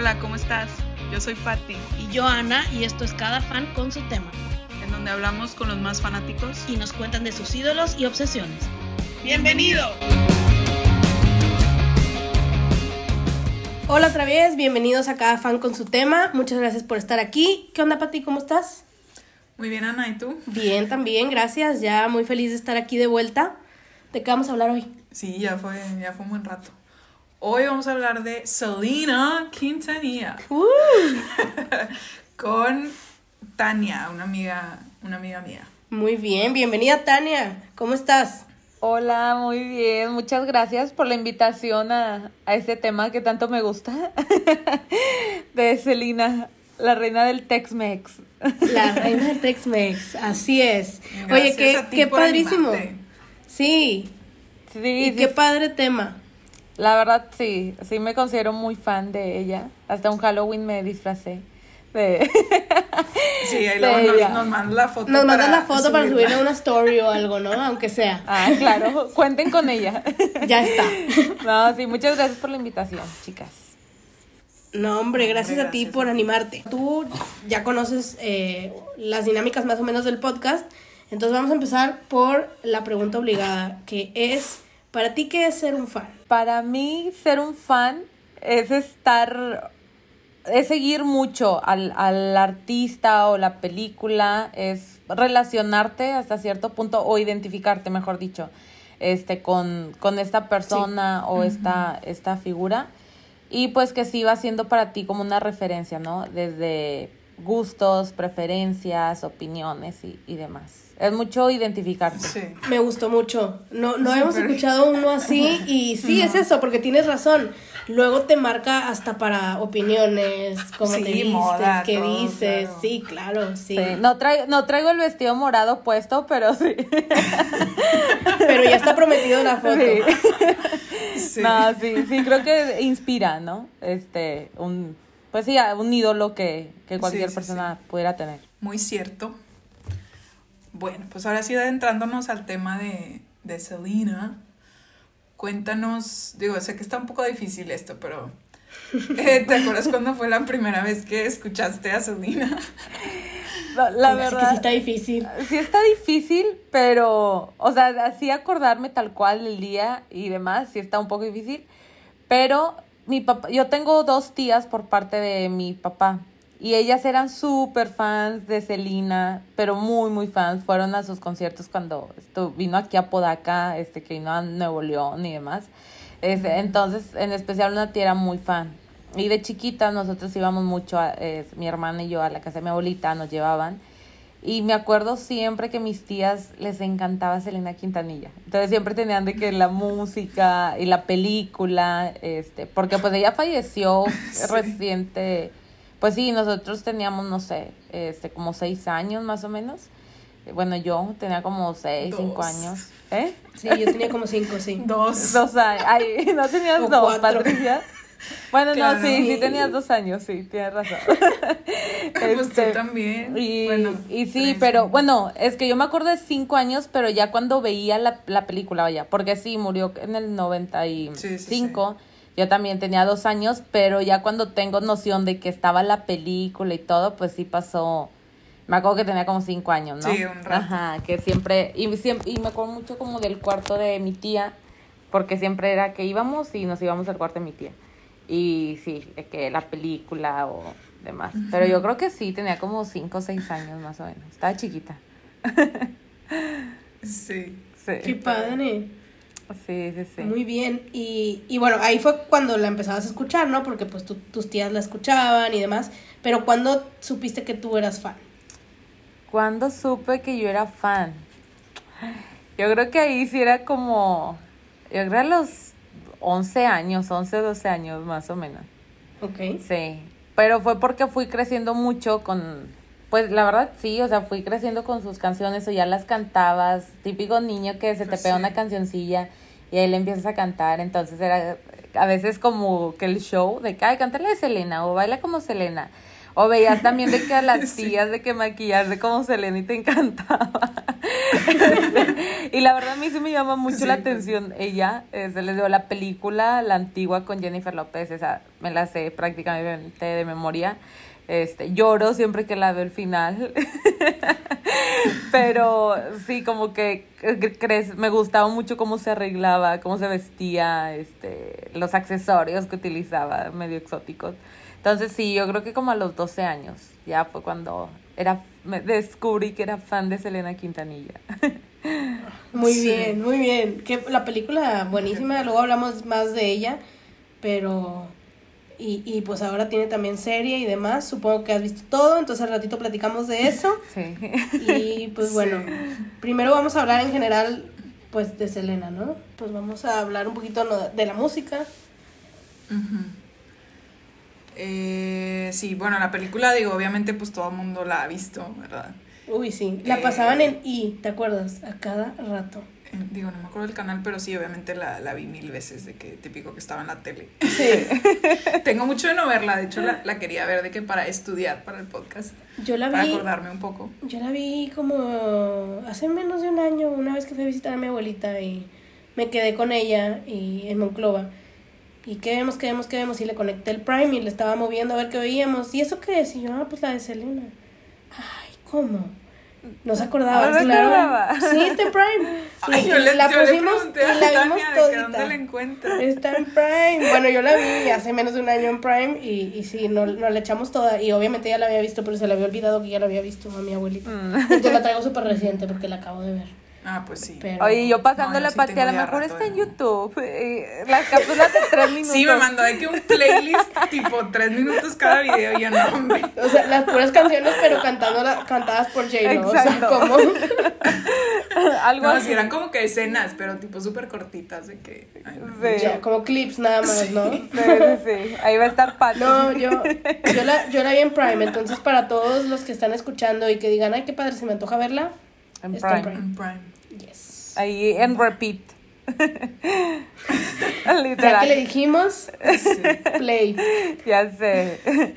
Hola, ¿cómo estás? Yo soy Patti. Y yo Ana, y esto es Cada Fan con su tema. En donde hablamos con los más fanáticos y nos cuentan de sus ídolos y obsesiones. ¡Bienvenido! Hola otra vez, bienvenidos a Cada Fan con su tema. Muchas gracias por estar aquí. ¿Qué onda, Pati? ¿Cómo estás? Muy bien, Ana, ¿y tú? Bien, también, gracias. Ya muy feliz de estar aquí de vuelta. ¿De qué vamos a hablar hoy? Sí, ya fue, ya fue un buen rato. Hoy vamos a hablar de Selena Quintanilla. Uh. Con Tania, una amiga, una amiga mía. Muy bien, bienvenida Tania. ¿Cómo estás? Hola, muy bien. Muchas gracias por la invitación a, a este tema que tanto me gusta. de Selena, la reina del Tex-Mex. La reina del Tex-Mex, así es. Oye, qué, qué padrísimo. Sí. Sí, y sí, qué padre tema. La verdad, sí. Sí me considero muy fan de ella. Hasta un Halloween me disfracé. De... Sí, ahí luego nos, nos manda la foto. Nos manda la foto para subirle una story o algo, ¿no? Aunque sea. Ah, claro. Cuenten con ella. Ya está. No, sí, muchas gracias por la invitación, chicas. No, hombre, gracias, Hombre, a ti gracias por animarte. Tú ya conoces eh, las dinámicas más o menos del podcast. Entonces vamos a empezar por la pregunta obligada, que es, ¿para ti qué es ser un fan? Para mí, ser un fan es estar, es seguir mucho al, al artista o la película, es relacionarte hasta cierto punto o identificarte, mejor dicho, este, con, con esta persona o esta, esta figura. Y pues que sí va siendo para ti como una referencia, ¿no? Desde gustos, preferencias, opiniones y, y demás. Es mucho identificarte. Sí. Me gustó mucho. No, no hemos escuchado uno así y sí, es eso, porque tienes razón. Luego te marca hasta para opiniones, cómo Sí, te vistes, moda, qué todo, dices. claro. Sí, claro, sí. Sí, No, traigo, no traigo el vestido morado puesto, pero sí. Pero ya está prometido la foto. Sí. Sí. No, sí, sí, creo que inspira, ¿no? Este, un, pues sí, a un ídolo que, que cualquier Sí, sí, persona pudiera tener. Muy cierto. Bueno, pues ahora sí adentrándonos al tema de, de Selena, cuéntanos, digo, sé que está un poco difícil esto, pero eh, ¿te acuerdas cuándo fue la primera vez que escuchaste a Selena? La, la Así que verdad, sí está difícil. sí está difícil, pero, o sea, así acordarme tal cual el día y demás, sí está un poco difícil, pero mi papá, yo tengo dos tías por parte de mi papá y ellas eran súper fans de Selena, pero muy, muy fans, fueron a sus conciertos cuando estu- vino aquí a Podaca, este, que vino a Nuevo León y demás, Este, entonces, en especial una tía era muy fan. Y de chiquita nosotros íbamos mucho, a, eh, mi hermana y yo, a la casa de mi abuelita, nos llevaban. Y me acuerdo siempre que mis tías les encantaba Selena Quintanilla. Entonces siempre tenían de que la música y la película, este, porque pues ella falleció reciente. Pues sí, nosotros teníamos, no sé, este, como seis años más o menos. Bueno, yo tenía como seis, cinco años. ¿Eh? Sí, yo tenía como cinco, sí. Dos. Dos años. Ay, no tenías O dos, cuatro. Patricia. Bueno, Claro. no, sí, sí tenías dos años, sí, tienes razón. Pues tú Este, también. Y, Bueno, y sí, tres, pero ¿no? bueno, es que yo me acuerdo de cinco años, pero ya cuando veía la, la película, vaya, porque sí, murió en el 95. Sí, sí, sí. Yo también tenía dos años, pero ya cuando tengo noción de que estaba la película y todo, pues sí pasó. Me acuerdo que tenía como cinco años, ¿no? Sí, un rato. Ajá, que siempre y, siempre. y me acuerdo mucho como del cuarto de mi tía, porque siempre era que íbamos y nos íbamos al cuarto de mi tía. Y sí, de que la película o demás. Pero yo creo que sí, tenía como cinco o seis años más o menos. Estaba chiquita. Sí. Sí. Qué padre. Sí, sí, sí. Muy bien. Y, y bueno, ahí fue cuando la empezabas a escuchar, ¿no? Porque pues tu- tus tías la escuchaban y demás. Pero ¿cuándo supiste que tú eras fan? ¿Cuándo supe que yo era fan? Yo creo que ahí sí era como, yo creo a los 11 años, 11, 12 años más o menos. Ok. Sí, pero fue porque fui creciendo mucho con, pues la verdad sí, o sea, fui creciendo con sus canciones o ya las cantabas, típico niño que se te Pues pega sí. una cancioncilla y ahí le empiezas a cantar, entonces era a veces como que el show de que, ay, cántale de Selena o baila como Selena. O veías también de que a las tías de que maquillarse como Selena y te encantaba. y la verdad a mí sí me llama mucho Sí, la atención ella. se les dio la película, la antigua con Jennifer López, esa me la sé prácticamente de memoria. Este, lloro siempre que la veo el final. Pero sí, como que eh, crees, me gustaba mucho cómo se arreglaba, cómo se vestía, este, los accesorios que utilizaba, medio exóticos. Entonces sí, yo creo que como a los 12 años, ya fue cuando era, me descubrí que era fan de Selena Quintanilla. Muy Sí. bien, muy bien. Que la película buenísima, luego hablamos más de ella, pero y, y pues ahora tiene también serie y demás. Supongo que has visto todo, entonces al ratito platicamos de eso. Sí. Y pues bueno, primero vamos a hablar en general pues de Selena, ¿no? Pues vamos a hablar un poquito no, de la música. Ujú. Eh, sí, bueno, la película, digo, obviamente pues todo el mundo la ha visto, ¿verdad? Uy, sí, la Eh. pasaban en I, ¿te acuerdas? A cada rato. Eh, digo, no me acuerdo del canal, pero sí, obviamente la, la vi mil veces de que típico que estaba en la tele. Sí, Tengo mucho de no verla, de hecho la, la quería ver de que para estudiar para el podcast, yo la para vi, acordarme un poco. yo la vi como hace menos de un año, una vez que fui a visitar a mi abuelita y me quedé con ella y en Monclova. Y qué vemos, qué vemos, qué vemos. Y le conecté el Prime y le estaba moviendo a ver qué veíamos. ¿Y eso qué es? Y yo, ah, pues la de Selena. Ay, ¿cómo? No se acordaba, No se claro. acordaba. Sí, está en Prime. Ay, Y yo le, la yo pusimos y la vimos todita. la. Está en Prime. Bueno, yo la vi hace menos de un año en Prime y, y sí, no, no la echamos toda. Y obviamente ya la había visto, pero se le había olvidado que ya la había visto a mi abuelita. Mm. Entonces la traigo súper reciente porque la acabo de ver. Ah, pues sí. Pero... Oye, yo pasándole No, yo a sí a lo mejor está en YouTube. eh, las cápsulas de tres minutos. Sí, me mandó de que un playlist tipo tres minutos cada video y no, hombre. O sea, las puras canciones, pero cantando cantadas por J-Lo. O sea, Exacto. como... Algo No, así. sí, eran como que escenas, pero tipo súper cortitas de que... ay, no. Sí. ya, como clips nada más, ¿no? Sí, sí, sí. Ahí va a estar Pati. No, yo, yo, la, yo la vi en Prime, entonces para todos los que están escuchando y que digan, ay, qué padre, se me antoja verla, En Prime. En Prime. yes. Ahí en repeat. Ya que le Literal. dijimos, Sí. play. Ya sé.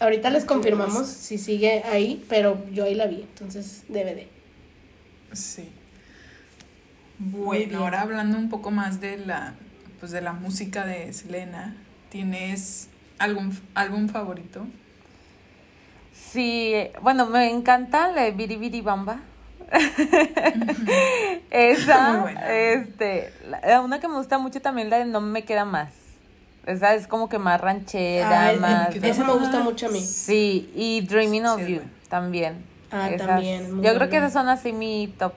Ahorita les confirmamos si sigue ahí, pero yo ahí la vi, entonces DVD. Sí. Bueno, ahora hablando un poco más de la, pues de la música de Selena, ¿tienes algún álbum favorito? Sí, bueno, me encanta la de Biri Biri Bamba. Esa, Muy buena. este, la- una que me gusta mucho también la de No me queda más. Esa es como que más ranchera, Ay, más. esa me gusta mucho a mí. Sí, y Dreaming of Sí, You también. Ah, Esas- también, muy Yo creo que esas son así mi top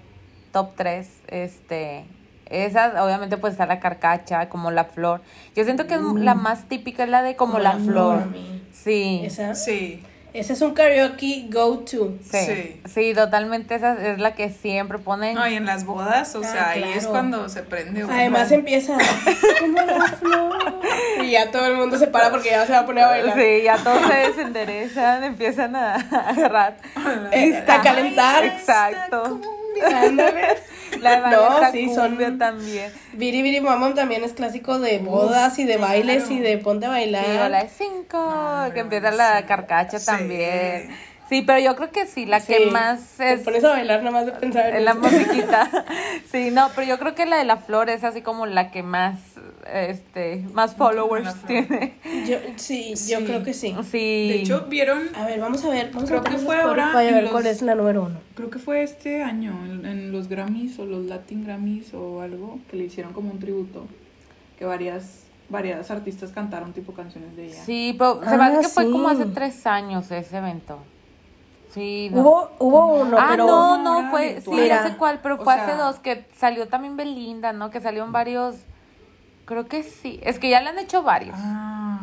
top 3, este esas obviamente pues está la carcacha, como la flor. Yo siento que Mm. la más típica es la de como, la, flor. mí. Sí. Esa, Sí. Ese es un karaoke go-to. Sí, Sí. sí, totalmente esa es la que siempre ponen. No, y en las bodas, o Ah, sea, ahí es cuando se prende uno. Además empieza como la flor. Y ya todo el mundo se para porque ya se va a poner a bailar. Sí, ya todos se desenderezan, empiezan a, agarrar. Eh, pista. a calentar. Exacto. La de No, sí, son- también. Biri Biri Mamam también es clásico de bodas y de bailes claro. y de ponte a bailar. Sí, o la de cinco, No, que empieza la sí. carcacha Sí. también. Sí, pero yo creo que sí, la Sí, que más es pones a bailar nada más de pensar en en la eso. musiquita. Sí, no, pero yo creo que la de la flor es así como la que más, este, más followers tiene. Yo, sí, yo Sí. creo que sí. Sí. De hecho, vieron, A ver, vamos a ver. Vamos Creo a que fue ahora a ver los- cuál es la número uno. creo que fue este año, en, en los Grammys o los Latin Grammys o algo, que le hicieron como un tributo, que varias, varias artistas cantaron tipo canciones de ella. Sí, pero se Ah, me hace que fue como hace tres años ese evento. Sí, no. Hubo, hubo uno, ah, pero. no, no, no, fue, sí, Mira, sé cuál, pero o fue sea- hace dos que salió también Belinda, ¿no? Que salieron varios, creo que sí, es que ya le han hecho varios. Ah,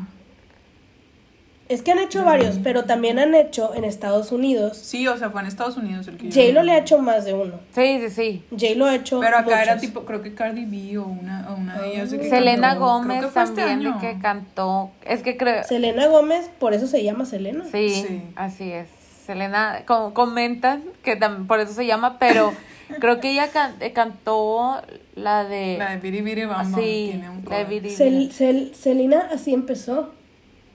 Es que han hecho varios, pero también han hecho en Estados Unidos. sí, o sea, fue en Estados Unidos el que yo J-Lo le ha hecho más de uno. Sí, sí, sí. J-Lo ha hecho. Pero acá era tipo, creo que Cardi B o una, o una de ellas. que Selena cantó. Creo Gómez que fue este también año. de que cantó, es que creo, Selena Gómez, por eso se llama Selena. sí, Sí. así es. Selena, co- comentan que por eso se llama, pero creo que ella can- eh, cantó la de... La de Biri Biri Bam sí, tiene un la de. Biri Sel- Biri. Sel- Selena así empezó.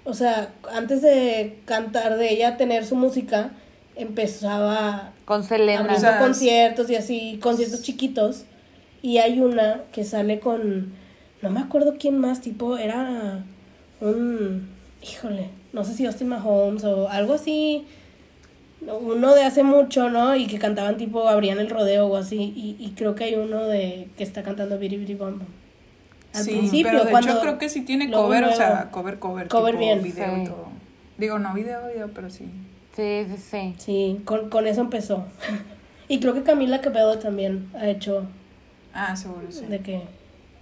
O sea, antes de cantar, de ella tener su música, empezaba Con Selena. sea, conciertos y así, conciertos chiquitos. Y hay una que sale con, no me acuerdo quién más, tipo, era un, híjole, no sé si Austin Mahomes o algo así, uno de hace mucho, ¿no? Y que cantaban tipo, abrían el rodeo o así. Y, y creo que hay uno de que está cantando Biri Biri Bom Bom. Al sí, principio, pero de cuando hecho creo que sí tiene cover, o sea, cover, cover, Cover tipo bien. video y Sí. todo. Digo, no video, video, pero sí. Sí, sí, sí. Sí, con, con eso empezó. y creo que Camila Cabello también ha hecho Ah, seguro, sí. de que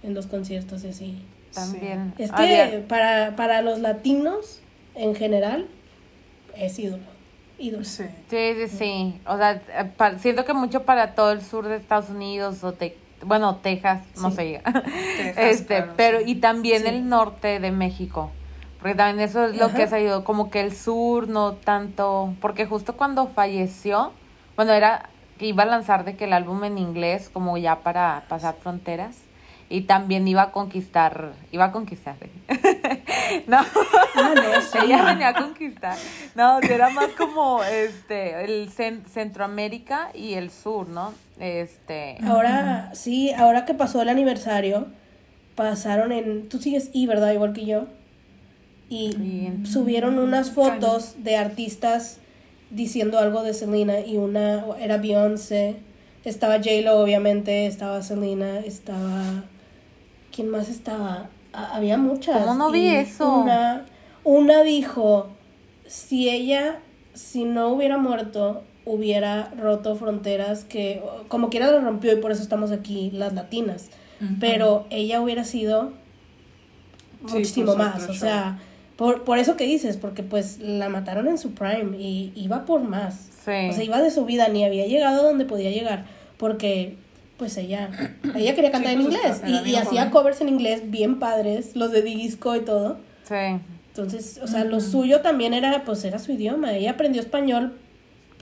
en los conciertos y así. También. Es que Había- para, para los latinos en general es ídolo. Ídolo. Sí. Sí, sí, sí. O sea, pa- siento que mucho para todo el sur de Estados Unidos o te- bueno, Texas, no sé. Texas, este, claro, pero sí. y también Sí. el norte de México. Porque también eso es lo que se ayudó, como que el sur no tanto, porque justo cuando falleció, bueno, era que iba a lanzar de que el álbum en inglés como ya para pasar fronteras y también iba a conquistar, iba a conquistar. ¿eh? no. Ah, no, sí. Ella venía a conquistar. No, era más como este el cen- Centroamérica y el sur, ¿no? Este. Ahora, sí, ahora que pasó el aniversario, pasaron en... Tú sigues I, ¿verdad? Igual que yo. Y subieron unas fotos de artistas diciendo algo de Selena y una era Beyoncé, estaba J-Lo obviamente, estaba Selena, estaba... ¿Quién más estaba? Había muchas. ¿Cómo no vi eso? Una, una dijo, si ella, si no hubiera muerto, hubiera roto fronteras que como quiera lo rompió y por eso estamos aquí las latinas. Pero ella hubiera sido muchísimo pues, más, o sea, por, por eso que dices, porque pues la mataron en su prime y iba por más. Sí. O sea, iba de su vida, ni había llegado donde podía llegar, porque pues ella, ella quería cantar Sí, en pues, inglés y, y hacía covers en inglés bien padres, los de disco y todo. Sí. Entonces, o sea, lo suyo también era, pues era su idioma. Ella aprendió español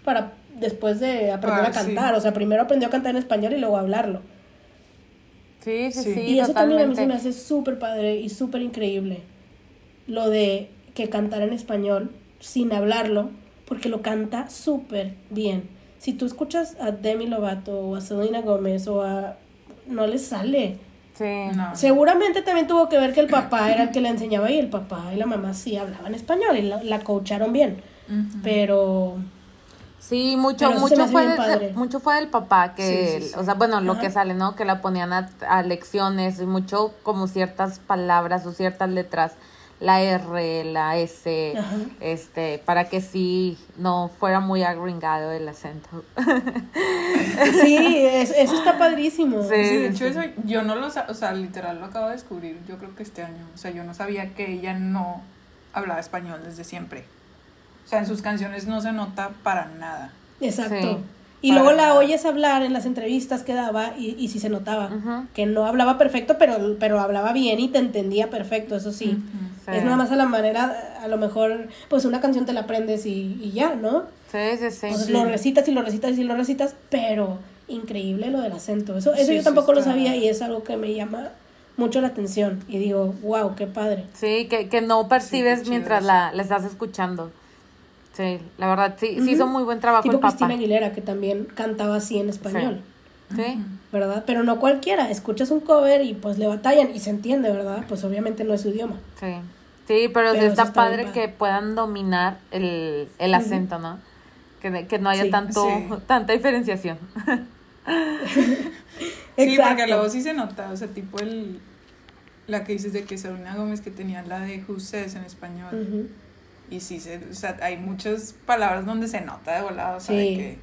para después de aprender Ah, a cantar. sí. O sea, primero aprendió a cantar en español y luego a hablarlo. Sí, sí, sí, Sí. y eso también a mí se me hace súper padre y súper increíble. Lo de que cantara en español sin hablarlo, porque lo canta súper bien. Si tú escuchas a Demi Lovato o a Selena Gómez o a... no le sale. Sí. No. Seguramente también tuvo que ver que el papá era el que le enseñaba y el papá y la mamá sí hablaban español y la, la coacharon bien. Pero Sí, mucho, mucho fue, del, padre. mucho fue del papá, que, Sí, sí, sí. o sea, bueno, lo que sale, ¿no? Que la ponían a, a lecciones y mucho como ciertas palabras o ciertas letras, la R, la S, Ajá. este, para que sí no fuera muy agringado el acento. sí, es- eso está padrísimo. Sí. Sí, de hecho eso yo no lo o sea, literal lo acabo de descubrir, yo creo que este año, o sea, yo no sabía que ella no hablaba español desde siempre. O sea, en sus canciones no se nota para nada. Exacto. Sí. Y luego la nada. oyes hablar en las entrevistas que daba y, y sí se notaba que no hablaba perfecto, pero, pero hablaba bien y te entendía perfecto, eso sí. Es nada más a la manera, a lo mejor, pues una canción te la aprendes y, y ya, ¿no? Sí, sí, sí. Entonces Sí. lo recitas y lo recitas y lo recitas, pero increíble lo del acento. Eso, eso Sí, yo tampoco lo sabía y es algo que me llama mucho la atención. Y digo, wow, qué padre. Sí, que, que no percibes mientras la, la estás escuchando. Sí, la verdad, sí, sí hizo muy buen trabajo Tipo el papá. Cristina Aguilera, que también cantaba así en español. Sí, ¿verdad? Pero no cualquiera, escuchas un cover y pues le batallan y se entiende, ¿verdad? Pues obviamente no es su idioma. sí. Sí, pero, Pero está, padre que puedan dominar el, el acento, ¿no? Que, que no haya Sí. tanto, Sí. tanta diferenciación. Sí, porque luego sí se nota, o sea, tipo el la que dices de que Selena Gómez que tenía la de Who Says en español. Ujú. Y sí, se, o sea, hay muchas palabras donde se nota de volado, o sea, de que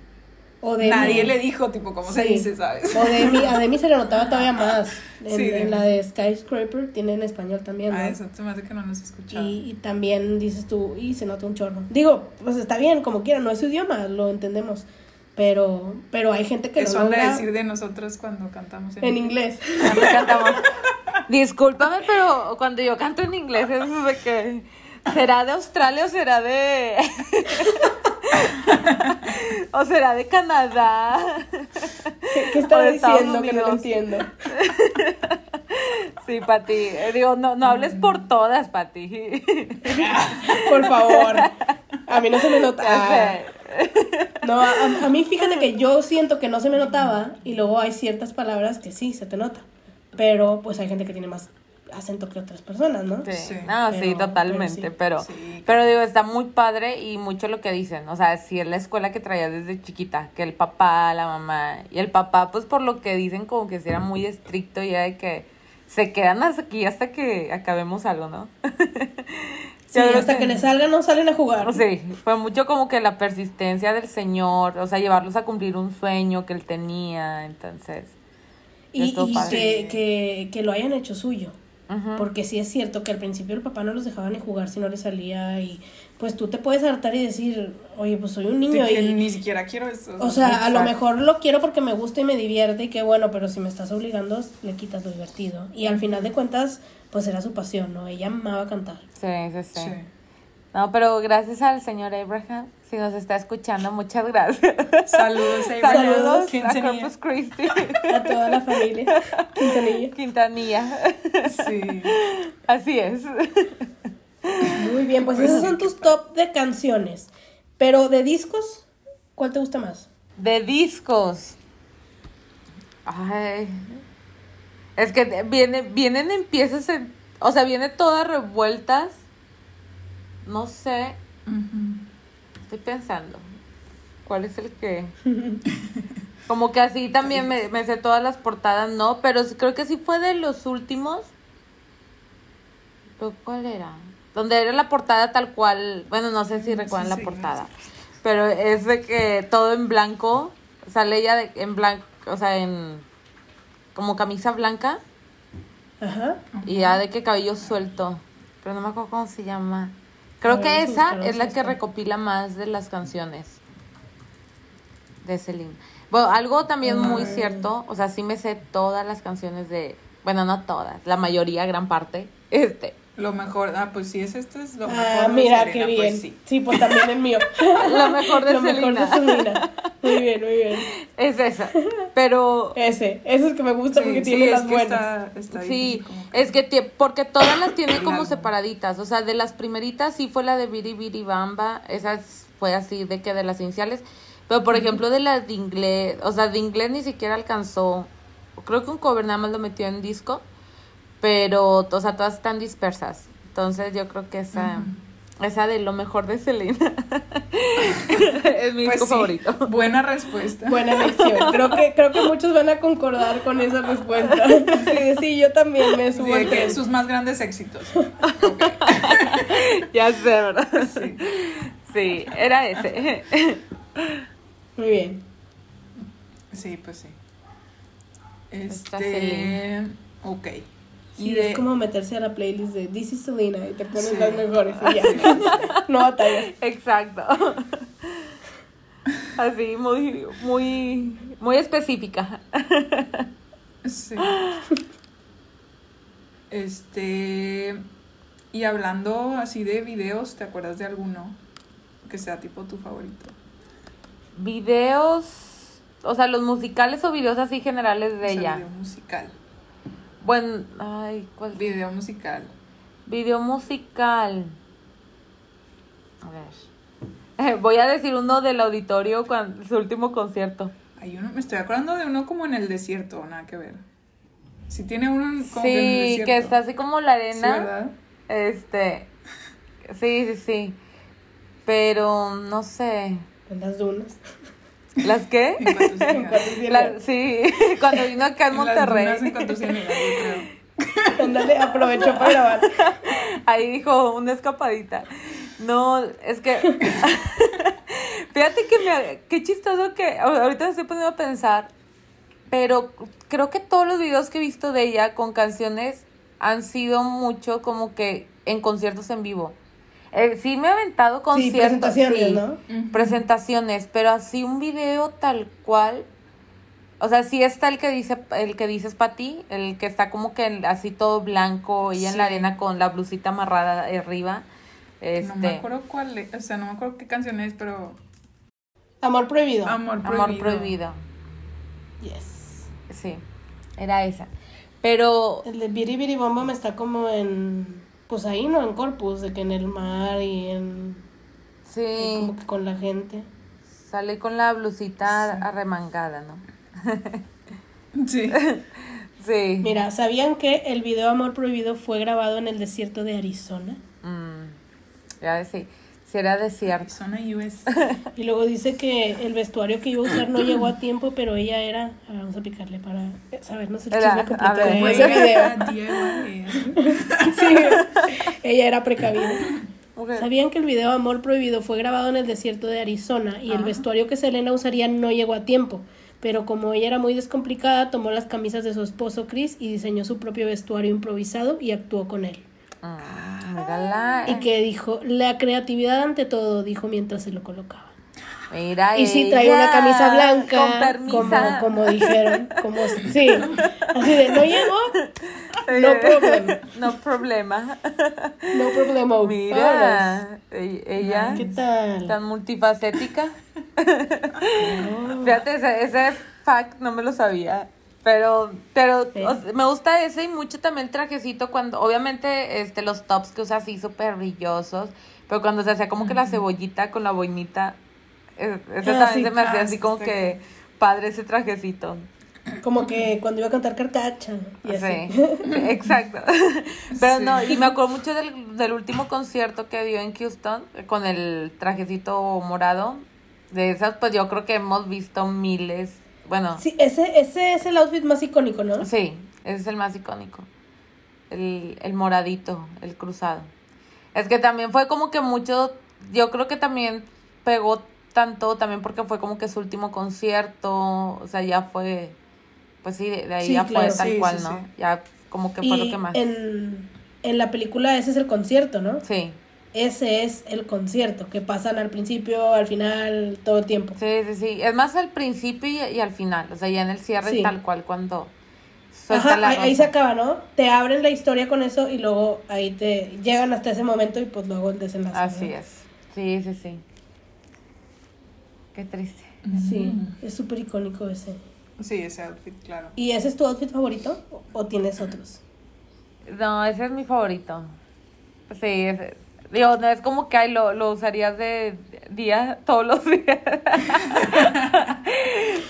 O de nadie le dijo, tipo, cómo se dice, ¿sabes? O Demi, a Demi se le notaba todavía más. En, Sí, en Demi. la de Skyscraper tiene en español también, ¿no? Ah, eso se me hace que no nos escuchado. Y, y también dices tú, y se nota un chorro. Digo, pues está bien, como quiera, no es su idioma, lo entendemos. Pero, pero hay gente que Eso lo han de logra decir de nosotros cuando cantamos en, en inglés. Cuando cantamos. Discúlpame, pero cuando yo canto en inglés es de que. ¿Será de Australia o será de.? ¿O será de Canadá? ¿Qué, qué estaba diciendo que no lo entiendo? Sí, Pati. Digo, no, no hables por todas, Pati. Por favor. A mí no se me nota. No, a, a mí fíjate que yo siento que no se me notaba y luego hay ciertas palabras que sí se te nota. Pero pues hay gente que tiene más acento que otras personas, ¿no? Sí, Sí. no, sí, totalmente, pero, pero sí. pero digo, está muy padre y mucho lo que dicen, o sea, si es la escuela que traía desde chiquita, que el papá, la mamá, y el papá, pues por lo que dicen, como que sí era muy estricto y era de que se quedan hasta aquí hasta que acabemos algo, ¿no? Sí, hasta que les salgan no salen a jugar. Sí, fue mucho como que la persistencia del Señor, o sea, llevarlos a cumplir un sueño que él tenía, entonces. Y, que, que, que lo hayan hecho suyo. Porque sí es cierto que al principio el papá no los dejaba ni jugar si no les salía y pues tú te puedes hartar y decir, oye, pues soy un niño que y... ni siquiera quiero eso. O sea, a lo mejor lo quiero porque me gusta y me divierte y qué bueno, pero si me estás obligando, le quitas lo divertido. Y al final de cuentas, pues era su pasión, ¿no? Ella amaba cantar. Sí, sí, sí. Sí. No, pero gracias al señor Abraham, si nos está escuchando, muchas gracias. Saludos. Saludos a. Corpus Christi, A toda la familia. Quintanilla. Quintanilla. Sí. Así es. Muy bien, pues esos son tus top de canciones. Pero de discos, ¿cuál te gusta más? De discos. Ay. Es que viene, vienen en piezas, en- o sea, viene todas revueltas. No sé. Estoy pensando. ¿Cuál es el que...? Como que así también me, me sé todas las portadas, no, pero creo que sí fue de los últimos. ¿Pero ¿Cuál era? Donde era la portada tal cual, bueno, no sé si recuerdan la sí, portada, pero es de que todo en blanco, sale ella de- en blanco, o sea, en como camisa blanca Ajá. y ya de que cabello suelto, pero no me acuerdo cómo se llama. Creo ver, que esa es la que recopila más de las canciones de Celine. Bueno, algo también muy cierto, o sea, sí me sé todas las canciones de, bueno, no todas, la mayoría, gran parte, este, Lo mejor, ah, pues sí, es esto es lo mejor. Ah, de mira, Selena, qué bien. Pues sí. sí. pues también el mío. lo mejor de Lo mejor de Selena. Muy bien, muy bien. es esa, pero Ese, ese es el que me gusta Sí, porque sí, tiene es las que buenas. está, está Sí, que- es que porque todas las tiene como separaditas, o sea, de las primeritas sí fue la de Biri Biri Bamba, esas fue así de que de las iniciales, pero por ejemplo de las de inglés, o sea, de inglés ni siquiera alcanzó, creo que un cover nada más lo metió en disco, pero, o sea, todas están dispersas, entonces yo creo que esa, esa de lo mejor de Selena es mi Pues disco sí, favorito. Buena respuesta. Buena elección. Creo que, creo que muchos van a concordar con esa respuesta. Sí, sí, yo también me Sí, subo de al que sus más grandes éxitos. ya sé, ¿verdad? Sí. Sí, era ese. Muy bien. Sí, pues sí. Está Este. Selena. Ok. Sí, Y de. es como meterse a la playlist de This is Selena y te pones Sí. las mejores y ya. No batallas. Exacto. Así, muy, muy, muy específica. Sí. Este. Y hablando así de videos, ¿te acuerdas de alguno que sea tipo tu favorito? Videos, o sea, los musicales o videos así generales de O sea, ella. Video musical. Bueno, ay, ¿cuál? Video musical. Video musical. A ver. Voy a decir uno del auditorio cuando su último concierto. Hay uno, me estoy acordando de uno como en el desierto, nada que ver. Si tiene uno como que en el Sí, desierto. que está así como la Sí, arena. ¿verdad? este. Sí, sí, sí. Pero no sé. En las dunas. ¿Las qué? En La- sí, cuando vino acá en En las en Monterrey. creo. Ándale, aprovechó para grabar. Ahí dijo una escapadita. No, es que. Fíjate que me. Qué chistoso que. Ahorita me estoy poniendo a pensar. Pero creo que todos los videos que he visto de ella con canciones han sido mucho como que en conciertos en vivo. Eh, sí me he aventado Sí, conciertos. presentaciones, sí, ¿no? Ujú. presentaciones, pero así un video tal cual. O sea, sí está el que dice, el que dices para ti, el que está como que así todo blanco y en la arena con la blusita amarrada arriba. Este, No me acuerdo cuál es, o sea, no me acuerdo qué canción es, pero Amor prohibido. Amor Prohibido. Amor prohibido. Yes. Sí, era esa. Pero El de Biri Biri Bomba me está como en. Pues ahí, ¿no? En Corpus, de que en el mar y en. sí, Como que con la gente. sale con la blusita arremangada, ¿no? Sí. Sí. Mira, ¿sabían que el video Amor Prohibido fue grabado en el desierto de Arizona? Mm, ya sí, si era desierto. Y luego dice que el vestuario que iba a usar no llegó a tiempo, pero ella era. a ver, vamos a picarle para sabernos el Era- chisme a completo ver. de Como ese video. Sí, ella era precavida. Ok. ¿Sabían que el video Amor Prohibido fue grabado en el desierto de Arizona y el vestuario que Selena usaría no llegó a tiempo? Pero como ella era muy descomplicada, tomó las camisas de su esposo Chris y diseñó su propio vestuario improvisado y actuó con él. Mm, mírala. Y que dijo, la creatividad ante todo, dijo mientras se lo colocaba. Mira Y sí trae una camisa blanca, como, como dijeron, como sí, así de no llegó, no problem, No problema. no problema. vámonos". Mira, e- ella ¿Qué tal? tan multifacética. Fíjate, ese, ese fact no me lo sabía. Pero, pero Sí. o sea, me gusta ese y mucho también el trajecito cuando, obviamente, este, los tops que usa así súper brillosos, pero cuando se hacía como que la cebollita con la boinita, eh, ese Ah, también se me hacía Ah, así sí, como que padre ese trajecito. Como que cuando iba a cantar carcacha y así. Sí, exacto. Pero Sí. no, y me acuerdo mucho del, del último concierto que dio en Houston eh, con el trajecito morado. De esas, pues yo creo que hemos visto miles. Bueno, sí, Sí, ese, ese es el outfit más icónico, ¿no? ese es el más icónico. El, el moradito, el cruzado. Es que también fue como que mucho, yo creo que también pegó tanto, también porque fue como que su último concierto, o sea, ya fue, pues sí, de, de ahí Sí, ya claro. fue tal Sí, cual, sí, ¿no? sí. Ya como que fue lo que más. en, en la película ese es el concierto, ¿no? Sí, Ese es el concierto que pasan al principio, al final, todo el tiempo. sí, sí, sí. Es más al principio y, y al final, o sea, ya en el cierre Sí. tal cual cuando suelta Ajá, la ahí, se acaba, ¿no? Te abren la historia con eso y luego ahí te llegan hasta ese momento y pues luego el desenlace. Así ¿no? es. Sí, sí, sí. Qué triste. Sí, es súper icónico ese. Sí, ese outfit, claro. ¿Y ese es tu outfit favorito o, o tienes otros? No, ese es mi favorito. Sí, ese. Digo, no es como que ay, lo, lo usarías de día todos los días.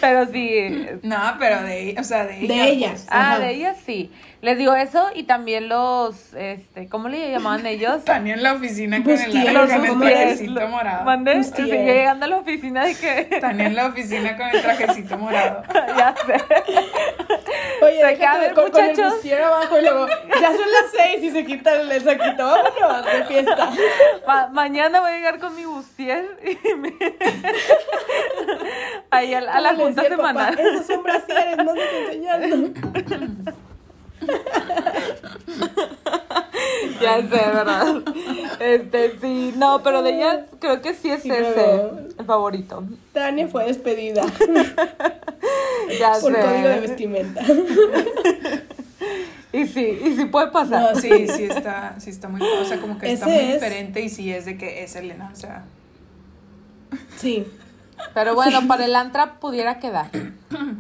Pero sí. No, pero de, o sea, de ella. De ella. pues. Ah, Ajá. de ellas sí. Les digo eso y también los, este, ¿cómo le llamaban ellos? En la oficina con el, con ¿o el trajecito morado. Mandé, sí, yo llegando a la oficina de que en la oficina con el trajecito morado. ya sé. Oye, déjate ver, con, con el muchachos. bustier abajo y luego ya son las seis y se quita el, el saquito. Vámonos de fiesta. Ma- mañana voy a llegar con mi bustier y me... ahí a, la- a junta decía el papá, semanal. Esos son brasieres, no te estoy enseñando. Ya sé, ¿verdad? Este, sí, no, pero de ellas creo que sí es Sí, ese el favorito. Tania fue despedida Ya por sé. código de vestimenta. Y sí, y sí puede pasar. No, Sí, sí está, sí está muy, o sea, como que está muy es- diferente y sí es de que es Elena, o sea. Sí. Pero bueno, para el Antra pudiera quedar.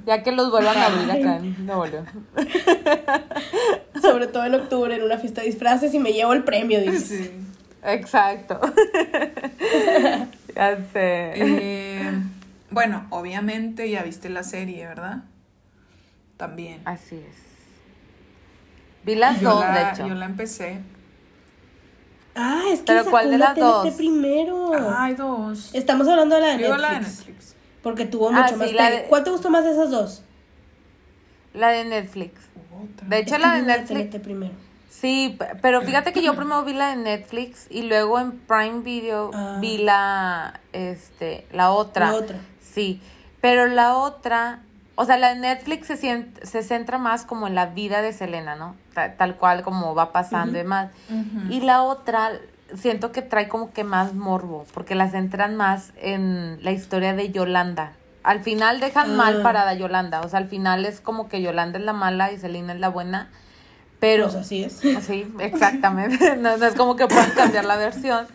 Ya que los vuelvan a abrir acá en Nuevo León. Sobre todo en octubre en una fiesta de disfraces y me llevo el premio, dice. Sí. Exacto. ya sé. Eh, bueno, obviamente ya viste la serie, ¿verdad? También. Así es. Vi las Yo dos, la, de hecho. yo la empecé. Ah, es que ¿Pero sacó cuál de las dos? TNT primero. Hay dos. Estamos hablando de la de Netflix. la de Netflix. Porque tuvo Ah, mucho sí, más la de- ¿Cuál te gustó más de esas dos? La de Netflix. Otra. De hecho, Es la de la Netflix. TNT primero. Sí, pero fíjate que yo primero vi la de Netflix y luego en Prime Video Ah. vi la, este, la otra. La otra. Sí, pero la otra, o sea, la de Netflix se, centra más como en la vida de Selena, ¿no? Ta- tal cual como va pasando y demás. Y la otra, siento que trae como que más morbo, porque la centran más en la historia de Yolanda. Al final dejan mal Ah. parada a Yolanda, o sea, al final es como que Yolanda es la mala y Selena es la buena, pero... Pues así es. Sí, exactamente. No, no es como que puedan cambiar la versión.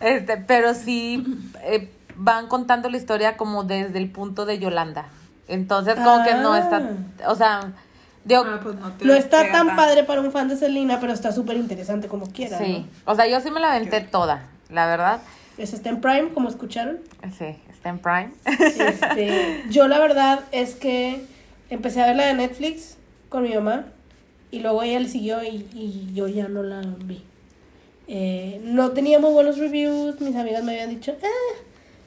Este, pero sí eh, van contando la historia como desde el punto de Yolanda. Entonces, como que no está, o sea, Digo, Ah, pues no, está tan padre para un fan de Selena, pero está súper interesante como quiera. sí. O sea, yo sí me la aventé toda, la verdad. Ese está en Prime, como escucharon. Sí, está en Prime. Este, yo la verdad es que empecé a ver la de Netflix con mi mamá y luego ella le siguió y, y yo ya no la vi. Eh, no teníamos buenos reviews, mis amigas me habían dicho, "Eh".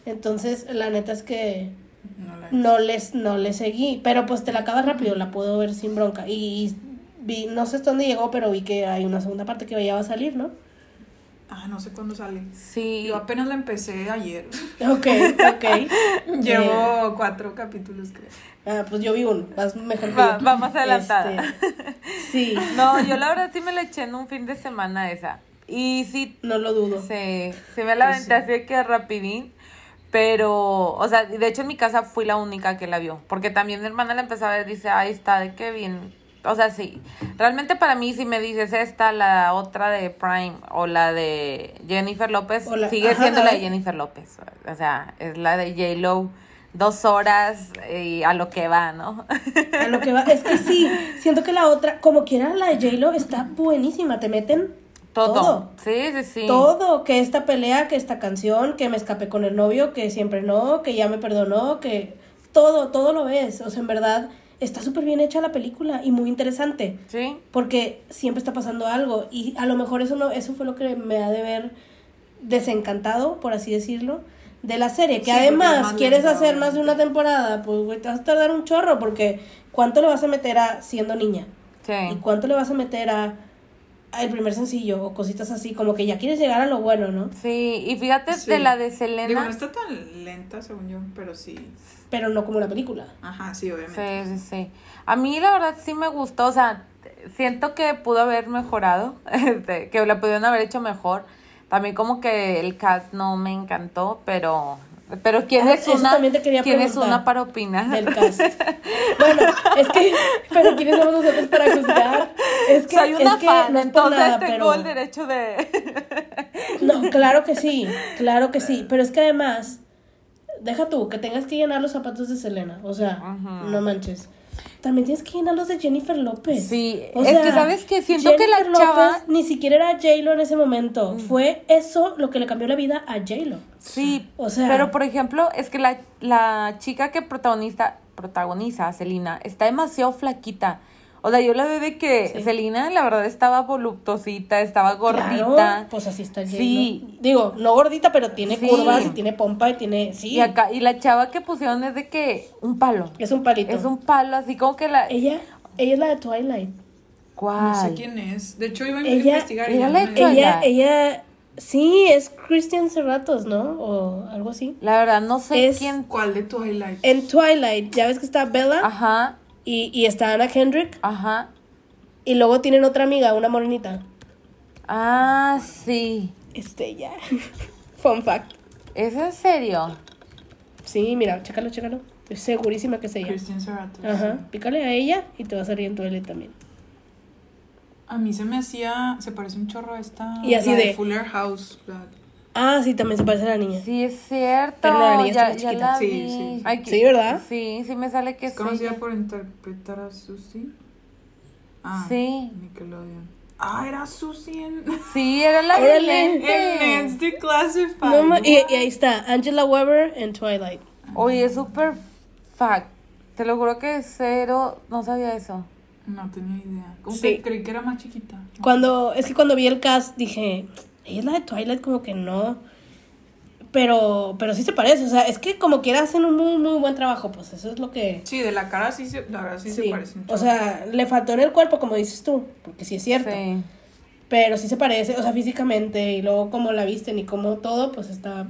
entonces la neta es que No no les no le seguí, pero pues te la acabas rápido, la puedo ver sin bronca y vi, no sé hasta dónde llegó, pero vi que hay una segunda parte que ya va a salir, ¿no? Ah, no sé cuándo sale. Sí. Yo apenas la empecé ayer. Ok, ok. Eh, Llevo cuatro capítulos, creo. ah, pues yo vi uno, vas mejor Va- yo. va más adelantada. Este, sí, No, yo la verdad sí me la eché en un fin de semana esa. Y sí, no lo dudo. sí, sí me la Pues aventé así de que rapidín. Pero, o sea, de hecho en mi casa fui la única que la vio. Porque también mi hermana la empezó a ver dice, ahí está, de qué bien. O sea, sí. Realmente para mí, si me dices esta, la otra de Prime o la de Jennifer López, sigue ajá, siendo la de Jennifer López. O sea, es la de J-Lo. Dos horas y a lo que va, ¿no? A lo que va, es que sí, siento que la otra, como quiera, la de J-Lo está buenísima, te meten Todo. Todo. Sí, sí, sí. todo, que esta pelea, que esta canción, que me escapé con el novio, que siempre no, que ya me perdonó, que todo, todo lo ves, o sea, en verdad está súper bien hecha la película y muy interesante. Sí. porque siempre está pasando algo y a lo mejor eso no eso fue lo que me ha de ver desencantado por así decirlo de la serie que Sí, además más quieres hacer más de una temporada pues güey te vas a tardar un chorro porque cuánto le vas a meter a siendo niña y Sí. cuánto le vas a meter a el primer sencillo o cositas así como que ya quieres llegar a lo bueno no Sí, y fíjate Sí. de la de Digo, Selena. no está tan lenta según yo, pero sí. pero no como la película Ajá, sí, obviamente. Sí, sí, sí. A mí la verdad sí me gustó, o sea, siento que pudo haber mejorado, este, que la pudieron haber hecho mejor. También como que el cast no me encantó, pero pero quién Ah, es una te quién es una para opinar. del cast bueno es que pero quiénes somos nosotros para juzgar es que Soy una es que fan, no es entonces nada, tengo pero- el derecho de No, claro que sí, claro que sí, pero es que además, deja tú, que tengas que llenar los zapatos de Selena, o sea, no manches. También tienes que llenar los de Jennifer López. Sí, O es sea, que, ¿sabes qué? Siento que la Jennifer chava- López ni siquiera era J-Lo en ese momento. Fue eso lo que le cambió la vida a J-Lo. Sí, O sea- pero por ejemplo, es que la, la chica que protagoniza, protagoniza a Selena está demasiado flaquita. O sea, yo la veo de que Sí. Selena, la verdad, estaba voluptuosita, estaba gordita. Claro, pues así está J-Lo. Sí. Digo, no gordita, pero tiene Sí. curvas y tiene pompa y tiene... Sí, Y acá, y la chava que pusieron es de que un palo. es un palito. Es un palo, así como que la. Ella, ella es la de Twilight. ¿Cuál? No sé quién es. De hecho, iba a Ella- investigar y ella echó ahí. Ella, Twilight. ella, sí, es Christian Serratos, ¿no? O algo así. La verdad, no sé Es- quién. ¿Cuál de Twilight? En Twilight, ya ves que está Bella Ajá, y, y está Anna Kendrick. ajá. Y luego tienen otra amiga, una morenita. Ah, sí. Este, ya. Fun fact. ¿Es en serio? Sí, mira, chécalo, chécalo. Estoy segurísima que es ella. Christian Serratos. Ajá. Pícale a ella y te va a salir en Twilight también. A mí se me hacía, se parece un chorro a esta. Y así la de- Fuller House. la- Ah, sí, también se parece a la niña. Sí, es cierto. Pero la niña está ya, más ya chiquita. la Sí, vi. sí. Ay, que- Sí, ¿verdad? Sí, sí me sale que Es es conocida por interpretar a Susie. Ah, Sí. Nickelodeon. Ah, era Susie en, Sí, era la Órale. lente. en Nancy Classified. No ma- y, y ahí está, Angela Weber en Twilight. Oye, es super fact. Te lo juro que cero, no sabía eso. No tenía idea. Como Sí. que creí que era más chiquita. Cuando, es que cuando vi el cast dije, ella es la de Twilight, como que no. Pero, pero sí se parece, o sea, es que como quiera hacen un muy, muy buen trabajo, pues eso es lo que... Sí, de la cara sí se, la verdad sí, se Sí, parece un o sea, le faltó en el cuerpo, como dices tú, porque sí es cierto. Sí. Pero sí se parece, o sea, físicamente, y luego como la visten y como todo, pues está...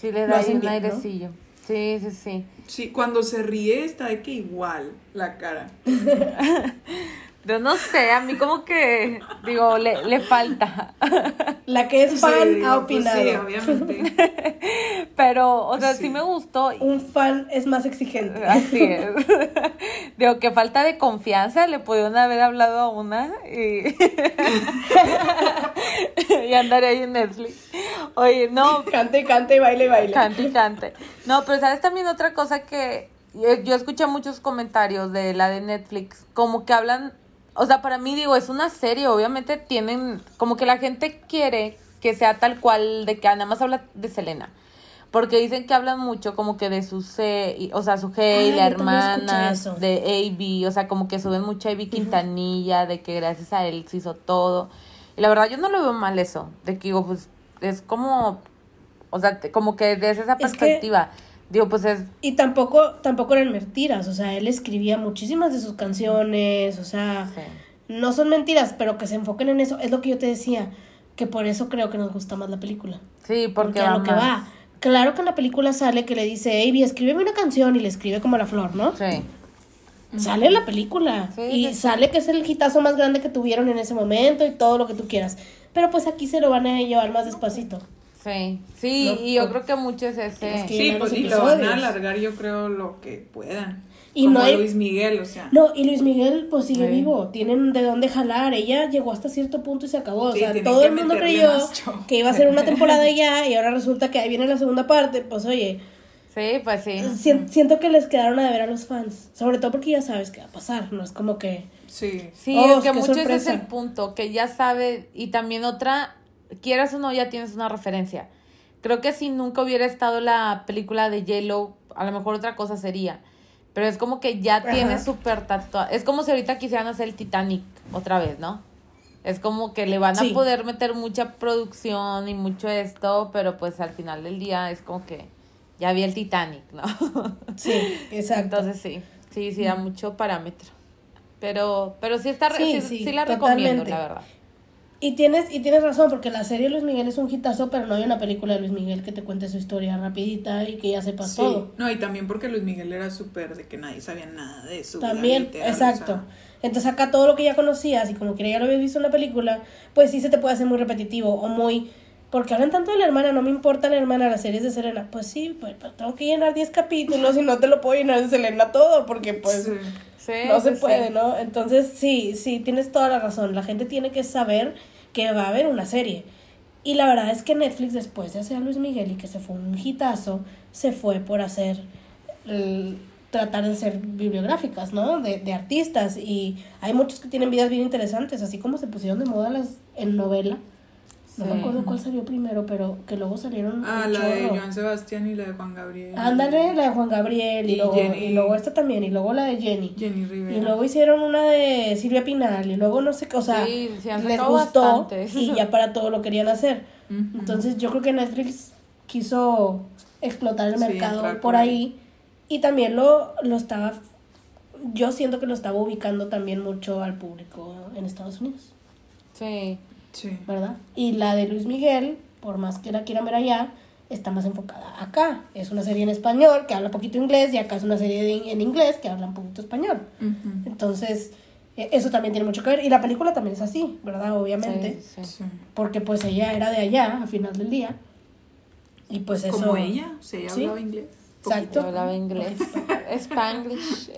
Sí, le da un bien, ¿no? airecillo. Sí, sí, sí. Sí, cuando se ríe está de que igual la cara. Yo no sé, a mí como que, digo, le, le falta. La que es fan Sí, ha pues opinado. sí, obviamente. Pero, o sea, sí, Sí. me gustó. Un fan es más exigente. Así es. Digo, que falta de confianza, le pudieron haber hablado a una y, y andar ahí en Netflix. Oye, no, Cante, cante, baile, baile. cante y cante. No, pero sabes también otra cosa que, yo, yo escuché muchos comentarios de la de Netflix, como que hablan, o sea, para mí digo, es una serie, obviamente tienen, como que la gente quiere que sea tal cual, de que nada más habla de Selena. Porque dicen que hablan mucho como que de su C, y- o sea, su Ah, la hermana, de AB, o sea, como que suben mucho a AB Quintanilla, de que gracias a él se hizo todo. Y la verdad yo no lo veo mal eso, de que digo, pues es como, o sea, como que desde esa Es que- perspectiva, digo, pues es, Y tampoco, tampoco eran mentiras, o sea, él escribía muchísimas de sus canciones, o sea, sí. no son mentiras, pero que se enfoquen en eso, es lo que yo te decía, que por eso creo que nos gusta más la película. Sí, porque, Porque a lo que va. Claro que en la película sale que le dice, Avi, escríbeme una canción y le escribe como la flor, ¿no? Sí. Sale en la película. Sí, y sí. sale que es el hitazo más grande que tuvieron en ese momento y todo lo que tú quieras. Pero pues aquí se lo van a llevar más despacito. Sí, sí, y yo creo que mucho es ese. Es que- Sí, pues y lo van a alargar yo creo lo que puedan. Y Como no hay- Luis Miguel, o sea. No, y Luis Miguel pues sigue Sí. vivo, tienen de dónde jalar, ella llegó hasta cierto punto y se acabó, Sí, o sea, todo el mundo creyó que iba a ser una temporada ya y ahora resulta que ahí viene la segunda parte, pues oye, Sí, pues sí. si- siento que les quedaron a deber a los fans, sobre todo porque ya sabes qué va a pasar, no es como que... Sí. Sí, Oh, es que mucho ese es el punto, que ya sabe, y también otra, quieras o no, ya tienes una referencia. Creo que si nunca hubiera estado la película de J-Lo, a lo mejor otra cosa sería. Pero es como que ya tiene súper tatuado. Es como si ahorita quisieran hacer el Titanic otra vez, ¿no? Es como que le van Sí. a poder meter mucha producción y mucho esto, pero pues al final del día es como que ya vi el Titanic, ¿no? Sí, exacto. Entonces sí, sí, sí da mucho parámetro. Pero, pero sí está, Sí, sí, sí, la recomiendo, totalmente. la verdad. Y tienes, y tienes razón, porque la serie de Luis Miguel es un hitazo, pero no hay una película de Luis Miguel que te cuente su historia rapidita y que ya sepas Sí. todo. No, y también porque Luis Miguel era súper de que nadie sabía nada de su vida También, o exacto. sea, Entonces acá todo lo que ya conocías y como que ya lo habías visto en la película, pues sí se te puede hacer muy repetitivo o muy... Porque hablan tanto de la hermana, no me importa la hermana, las series de Selena. Pues sí, pues, pero tengo que llenar 10 capítulos y no te lo puedo llenar de Selena todo, porque pues sí. Sí, no se sí. puede, ¿no? Entonces sí, sí, tienes toda la razón. La gente tiene que saber que va a haber una serie. Y la verdad es que Netflix, después de hacer a Luis Miguel y que se fue un hitazo, se fue por hacer, el- tratar de hacer bibliográficas, ¿no? De, de artistas. Y hay muchos que tienen vidas bien interesantes, así como se pusieron de moda las en novela. No Sí. me acuerdo cuál salió primero, pero que luego salieron. Ah, la de. Joan Sebastián y la de Juan Gabriel. Ándale, la de Juan Gabriel y, Y luego, Jenny. y luego esta también, y luego la de Jenny. Jenny Rivera. Y luego hicieron una de Silvia Pinal y luego no sé qué, o sea, Sí, sí, han les gustó bastantes. y ya para todo lo querían hacer. Entonces yo creo que Netflix quiso explotar el Sí, mercado por por ahí. ahí y también lo, lo estaba, yo siento que lo estaba ubicando también mucho al público en Estados Unidos, Sí, Sí. ¿verdad? Y la de Luis Miguel, por más que la quieran ver allá, está más enfocada acá. Es una serie en español que habla poquito inglés y acá es una serie de- en inglés que habla un poquito español. Entonces, eh, eso también tiene mucho que ver. Y la película también es así, ¿verdad? Obviamente. sí, sí. Sí. Porque pues ella era de allá a final del día. Y pues eso... Como ella, o sea, ella Sí. hablaba inglés. Exacto. Yo hablaba inglés. Spanglish.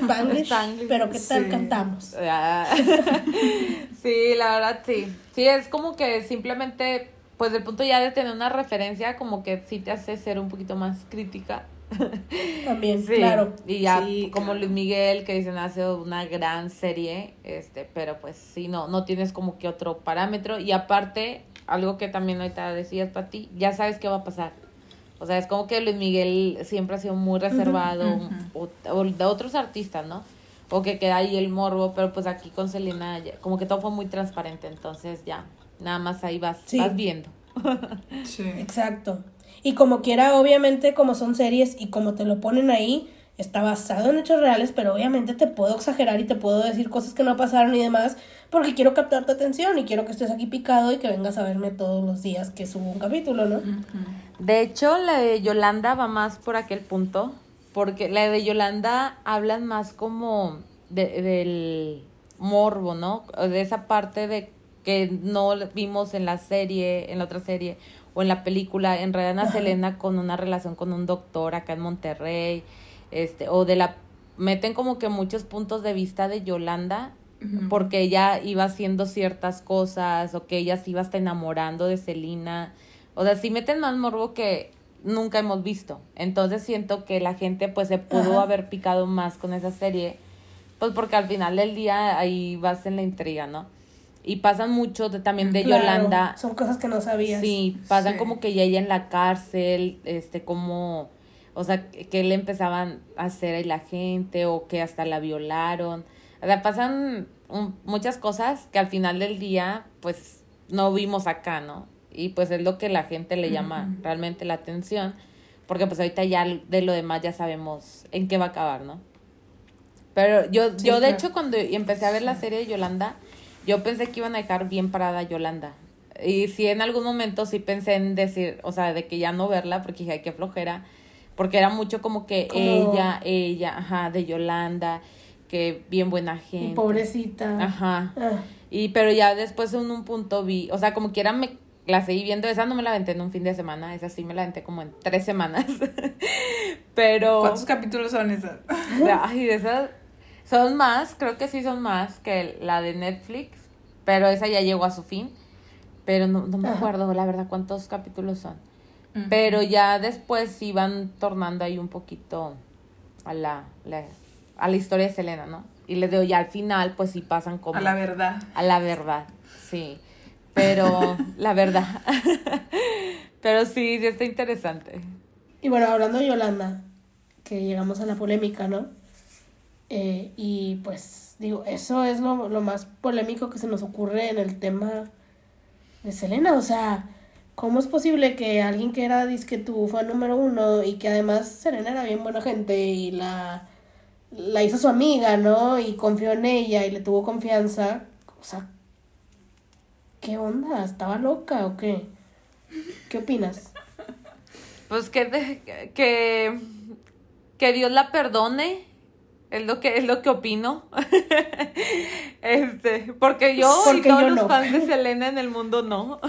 Spanglish, Spanglish. pero ¿qué tal Sí. cantamos? Ah. sí, la verdad sí. Sí, es como que simplemente, pues el punto ya de tener una referencia, como que sí te hace ser un poquito más crítica. También, Sí, claro. y ya Sí, como claro. Luis Miguel que dicen hace una gran serie, este, pero pues sí, no, no tienes como que otro parámetro y aparte, algo que también ahorita decías para ti, ya sabes qué va a pasar. O sea, es como que Luis Miguel siempre ha sido muy reservado, o, o de otros artistas, ¿no? O que queda ahí el morbo, pero pues aquí con Selena, ya- como que todo fue muy transparente, entonces ya, nada más ahí vas, Sí. vas viendo. Sí. Exacto. Y como quiera, obviamente, como son series y como te lo ponen ahí, está basado en hechos reales, pero obviamente te puedo exagerar y te puedo decir cosas que no pasaron y demás, porque quiero captar tu atención y quiero que estés aquí picado y que vengas a verme todos los días que subo un capítulo, ¿no? Ujú. De hecho, la de Yolanda va más por aquel punto, porque la de Yolanda hablan más como de- del morbo, ¿no? De esa parte de que no vimos en la serie, en la otra serie o en la película, enredan a Ajá. Selena con una relación con un doctor acá en Monterrey, este, o de la meten como que muchos puntos de vista de Yolanda porque ella iba haciendo ciertas cosas o que ella se iba hasta enamorando de Celina. O sea, sí meten más morbo que, nunca hemos visto. Entonces siento que la gente pues se pudo Ajá. haber picado más con esa serie, pues porque al final del día ahí vas en la intriga, ¿no? Y pasan mucho de, también de Claro, Yolanda. Son cosas que no sabías. Sí, pasan Sí. como que ya ella en la cárcel, este, como, o sea, que le empezaban a hacer a la gente o que hasta la violaron. O sea, pasan un- muchas cosas que al final del día, pues, no vimos acá, ¿no? Y pues es lo que la gente le llama realmente la atención, porque pues ahorita ya de lo demás ya sabemos en qué va a acabar, ¿no? Pero yo, Sí, yo de claro. hecho cuando empecé a ver la serie de Yolanda, yo pensé que iban a dejar bien parada a Yolanda. Y sí, en algún momento sí pensé en decir, o sea, de que ya no verla, porque dije, ay, qué flojera. Porque era mucho como que Como- ella, ella, ajá, de Yolanda, que bien buena Y gente. pobrecita. Ajá. Ah, Y pero ya después en un punto vi, o sea, como quiera me la seguí viendo, esa no me la aventé en un fin de semana, esa sí me la aventé como en tres semanas. pero ¿Cuántos capítulos son esas? Ay, de esas son más, creo que sí son más que la de Netflix, pero esa ya llegó a su fin. Pero no, no me acuerdo, la verdad, cuántos capítulos son. Pero ya después sí van tornando ahí un poquito a la, la- a la historia de Selena, ¿no? Y les digo, ya al final, pues sí pasan como A la verdad. a la verdad, sí. Pero la verdad. Pero sí, sí está interesante. Y bueno, hablando de Yolanda, que llegamos a la polémica, ¿no? Eh, y pues, digo, eso es lo, lo más polémico que se nos ocurre en el tema de Selena. O sea, ¿cómo es posible que alguien que era disque tu fan número uno y que además Selena era bien buena gente y la, la hizo su amiga, ¿no? Y confió en ella y le tuvo confianza. O sea, ¿qué onda? ¿Estaba loca o qué? ¿Qué opinas? Pues que, de- que, que Dios la perdone. Es lo que, es lo que opino. este, porque yo Porque y todos yo los no. fans de Selena en el mundo no.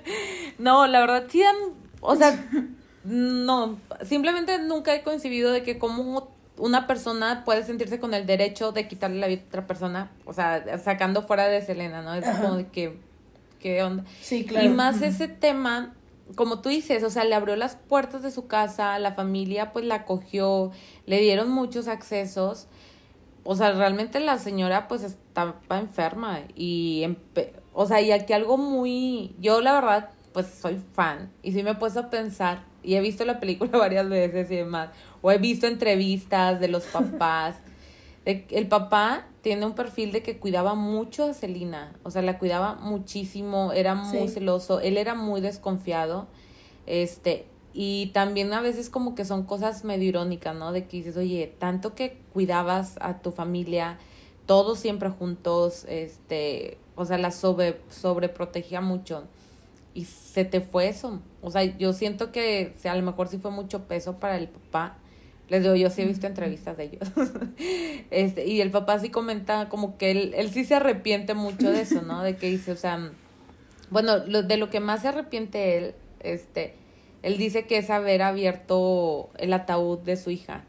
no, la verdad sí dan, o sea, no, simplemente nunca he coincidido de que como una persona puede sentirse con el derecho de quitarle la vida a otra persona, o sea, sacando fuera de Selena, ¿no? Es Ajá. como de que, ¿qué onda? Sí, claro. Y más ese tema, como tú dices, o sea, le abrió las puertas de su casa, la familia pues la acogió, le dieron muchos accesos. O sea, realmente la señora pues estaba enferma y, empe- o sea, y aquí algo muy, yo la verdad pues soy fan y sí me he puesto a pensar y he visto la película varias veces y demás, o he visto entrevistas de los papás. De- el papá tiene un perfil de que cuidaba mucho a Celina, o sea, la cuidaba muchísimo, era muy Sí. celoso, él era muy desconfiado, este, y también a veces como que son cosas medio irónicas, ¿no? De que dices, oye, tanto que cuidabas a tu familia, todos siempre juntos, este, o sea, la sobre, sobreprotegía mucho y se te fue eso. O sea, yo siento que o sea, a lo mejor sí fue mucho peso para el papá. Les digo, yo sí he visto entrevistas de ellos. este, y el papá sí comenta como que él, él sí se arrepiente mucho de eso, ¿no? De que dice, o sea, bueno, lo, de lo que más se arrepiente él, este, él dice que es haber abierto el ataúd de su hija.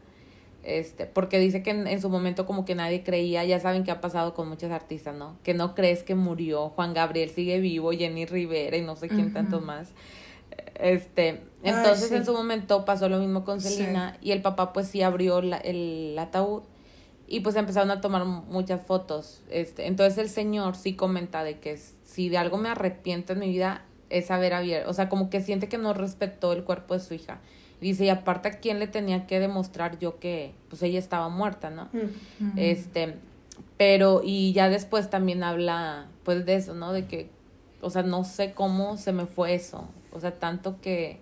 Este, porque dice que en, en su momento como que nadie creía, ya saben que ha pasado con muchos artistas, ¿no? Que no crees que murió, Juan Gabriel sigue vivo, Jenny Rivera y no sé quién Ujú. tantos más. Este, Ay, entonces sí. en su momento pasó lo mismo con Sí. Selena y el papá pues sí abrió la- el ataúd y pues empezaron a tomar muchas fotos. Este, entonces el señor sí comenta de que si de algo me arrepiento en mi vida es haber abierto, o sea, como que siente que no respetó el cuerpo de su hija. Dice, y aparte a quién le tenía que demostrar yo que pues ella estaba muerta, ¿no? Mm. Este, pero y ya después también habla pues de eso, ¿no? De que, o sea, no sé cómo se me fue eso. O sea, tanto que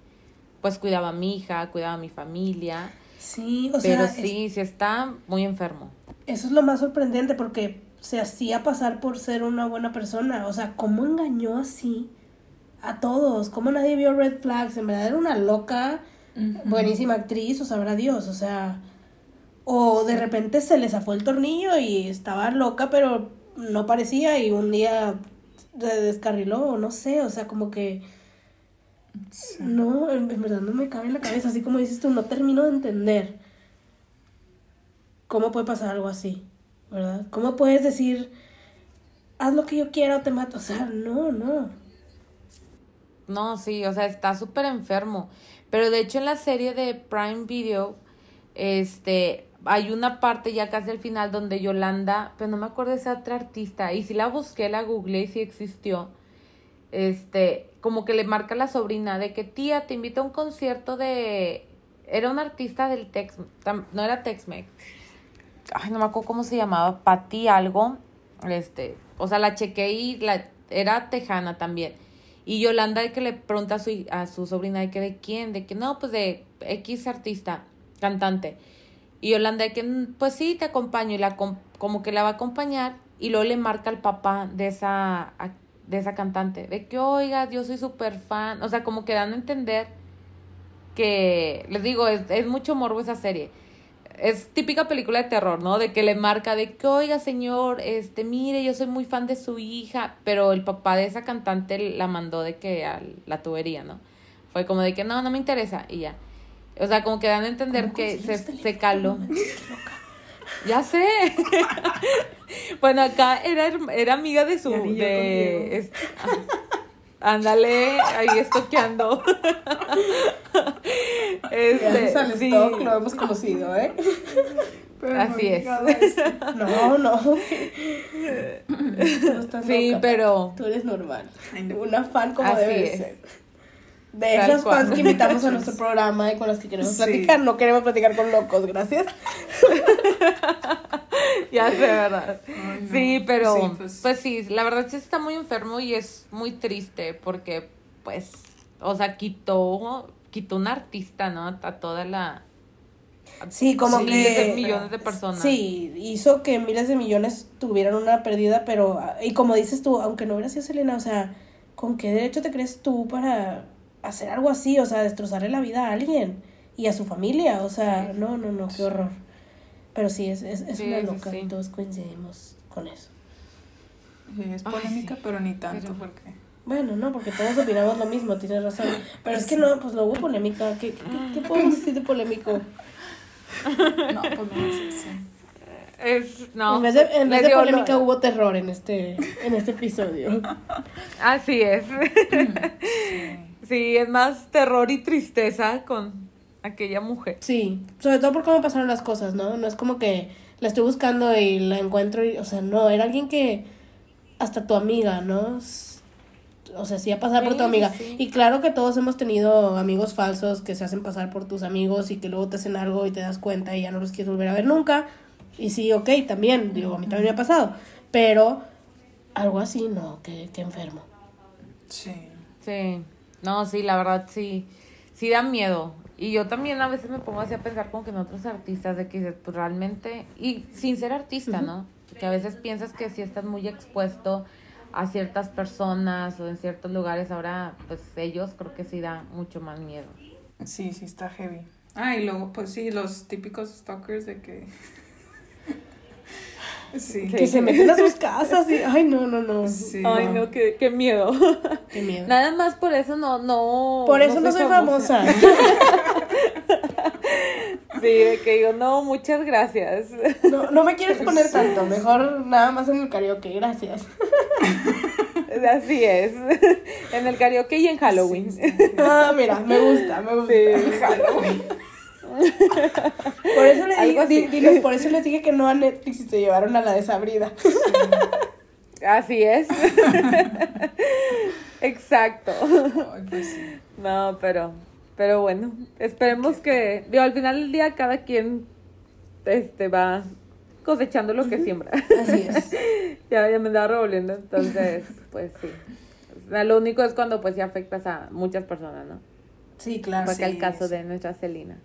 pues cuidaba a mi hija, cuidaba a mi familia, Sí, o pero sea, es- sí, sí está muy enfermo. eso es lo más sorprendente porque se hacía pasar por ser una buena persona. O sea, ¿cómo engañó así a todos? ¿Cómo nadie vio red flags? En verdad era una loca, buenísima actriz, o sabrá Dios, o sea... O de repente se le zafó el tornillo y estaba loca, pero no parecía y un día se descarriló, o no sé, o sea, como que... No, en, en verdad no me cabe en la cabeza, así como dices tú, no termino de entender cómo puede pasar algo así, ¿verdad? ¿Cómo puedes decir, haz lo que yo quiera o te mato? O sea, no, no. No, sí, o sea, está súper enfermo. Pero de hecho en la serie de Prime Video, este, hay una parte ya casi al final donde Yolanda, pero no me acuerdo de esa otra artista, y si la busqué, la googleé y si existió, este, como que le marca a la sobrina de que tía, te invito a un concierto de, era un artista del Tex, no era Tex-Mex, ay, no me acuerdo cómo se llamaba, Pati algo, este, o sea, la chequé y la, era tejana también. Y Yolanda que le pregunta a su, a su sobrina de que de quién, de que no, pues de X artista, cantante. Y Yolanda de que, "Mm, pues sí, te acompaño. Y la com- como que la va a acompañar. Y luego le marca al papá de esa, de esa cantante. De que, oiga, yo soy súper fan. O sea, como que dan a entender que, les digo, es, es mucho morbo esa serie. Es típica película de terror, ¿no? De que le marca de que, oiga, señor, este, mire, yo soy muy fan de su hija, pero el papá de esa cantante la mandó de que a la tubería, ¿no? Fue como de que, no, no me interesa, y ya. O sea, como que dan a entender ¿Cómo que se, se caló. No manches, qué loca. Ya sé. bueno, acá era, era amiga de su. De, es- ah, ándale, ahí estoqueando. este, al sí, stock lo hemos conocido, ¿eh? Pero no Así es. No, no. Tú estás Sí, loca, pero- Tú eres normal. No. Una fan como Así debe es. ser. De Tal esas cual. fans que invitamos a nuestro programa y con las que queremos Sí. platicar, no queremos platicar con locos, gracias. ya sé, ¿verdad? Ay, no. Sí, pero Sí, pues... pues- sí, la verdad sí está muy enfermo y es muy triste porque pues, o sea, quitó, quitó un artista, ¿no? A toda la... a Sí, como Sí, miles de que... millones de personas. Sí, hizo que miles de millones tuvieran una pérdida, pero, y como dices tú, aunque no hubiera sido Selena, o sea, ¿con qué derecho te crees tú para hacer algo así? O sea, destrozarle la vida a alguien y a su familia, o sea, no, no, no, qué horror. Pero sí, es, es, es Sí, una loca sí. y todos coincidimos con eso. Sí, es Ay, polémica, sí. pero ni tanto, Pero- porque. Bueno, no, porque todos opinamos lo mismo, tienes razón. Pero es que no, pues no hubo polémica. ¿Qué, qué, qué podemos decir de polémico? No, pues no sé, sí. Es, no. en vez de, en vez de polémica hubo terror en este, en este episodio. Así es. Sí. Sí, es más terror y tristeza con aquella mujer. Sí, sobre todo por cómo pasaron las cosas, ¿no? No es como que la estoy buscando y la encuentro y, o sea, no, era alguien que hasta tu amiga, ¿no? O sea, sí a pasar por tu amiga. sí. Y claro que todos hemos tenido amigos falsos que se hacen pasar por tus amigos y que luego te hacen algo y te das cuenta y ya no los quieres volver a ver nunca. Y sí, ok, también, digo, a mí también me ha pasado. Pero algo así, no, que, que enfermo. Sí. Sí. No, sí, la verdad sí. Sí da miedo. Y yo también a veces me pongo así a pensar como que en otros artistas de que dices, pues realmente, y sin ser artista, ¿no? Que a veces piensas que si estás muy expuesto a ciertas personas o en ciertos lugares, ahora pues ellos creo que sí da mucho más miedo. Sí, sí, está heavy. Ah, y luego, pues sí, los típicos stalkers de que. Sí. Que se meten a sus casas y, ay, no, no, no. Sí. Ay, no, qué, qué miedo. Qué miedo. Nada más por eso no, no. Por eso no soy famosa. Sí, de que yo no, muchas gracias. No, no me quiero exponer tanto, mejor nada más en el karaoke, gracias. Así es. En el karaoke y en Halloween. Sí, sí. Ah, mira, me gusta, me gusta. Sí. Por eso le Algo di- por eso les dije que no a Netflix y se llevaron a la desabrida. Así es. Exacto. Ay, pues sí. No, pero, pero bueno, esperemos que, digo, al final del día cada quien este va cosechando lo que siembra. Así es. ya, ya me andaba revolviendo, entonces, pues sí. Lo único es cuando pues ya afectas a muchas personas, ¿no? Sí, claro. Sí, el caso de nuestra Celina.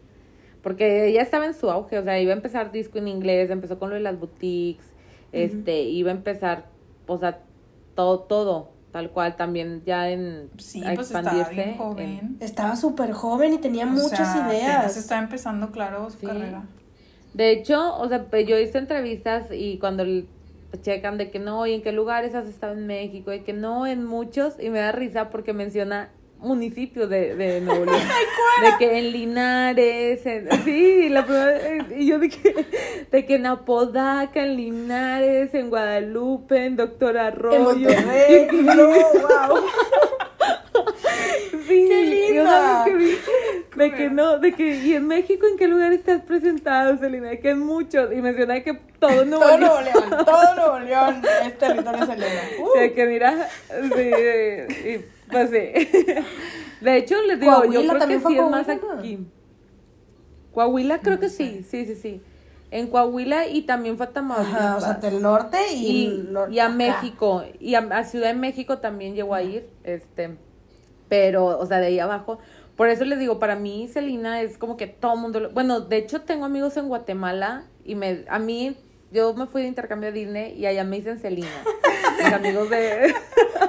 Porque ella estaba en su auge, o sea, iba a empezar disco en inglés, empezó con lo de las boutiques, este, iba a empezar, o sea, todo, todo, tal cual, también ya en Sí, a pues estaba expandirse bien en- joven. Estaba súper joven y tenía O muchas sea, ideas. estaba empezando, claro, su Sí. carrera. De hecho, o sea, pues, yo hice entrevistas y cuando checan de que no, y en qué lugares has estado en México, y que no, en muchos, y me da risa porque menciona municipios de, de Nuevo León. de que en Linares, en- sí, la primera, y yo de que, de que en Apodaca, en Linares, en Guadalupe, en Doctor En Arroyo. Monterrey. no, wow. no, de que, ¿y en México en qué lugar estás presentado, Selena? De que en muchos, y menciona que todo Nuevo Todo León. Nuevo León, todo Nuevo León es territorio Selena. Uh, De que mira, sí, y, pues sí. De hecho, les digo, yo creo que sí es más aquí. Coahuila creo que sí, sí, sí, sí. En Coahuila y también fue a Tamaulipas. Ajá, o sea, del norte y, y, el norte y a acá. México, y a, a Ciudad de México también llegó a ir, este, pero, o sea, de ahí abajo. Por eso les digo, para mí Celina es como que todo mundo, lo- bueno, de hecho tengo amigos en Guatemala y me, a mí, yo me fui de intercambio a Disney y allá me dicen Celina. Mis amigos de,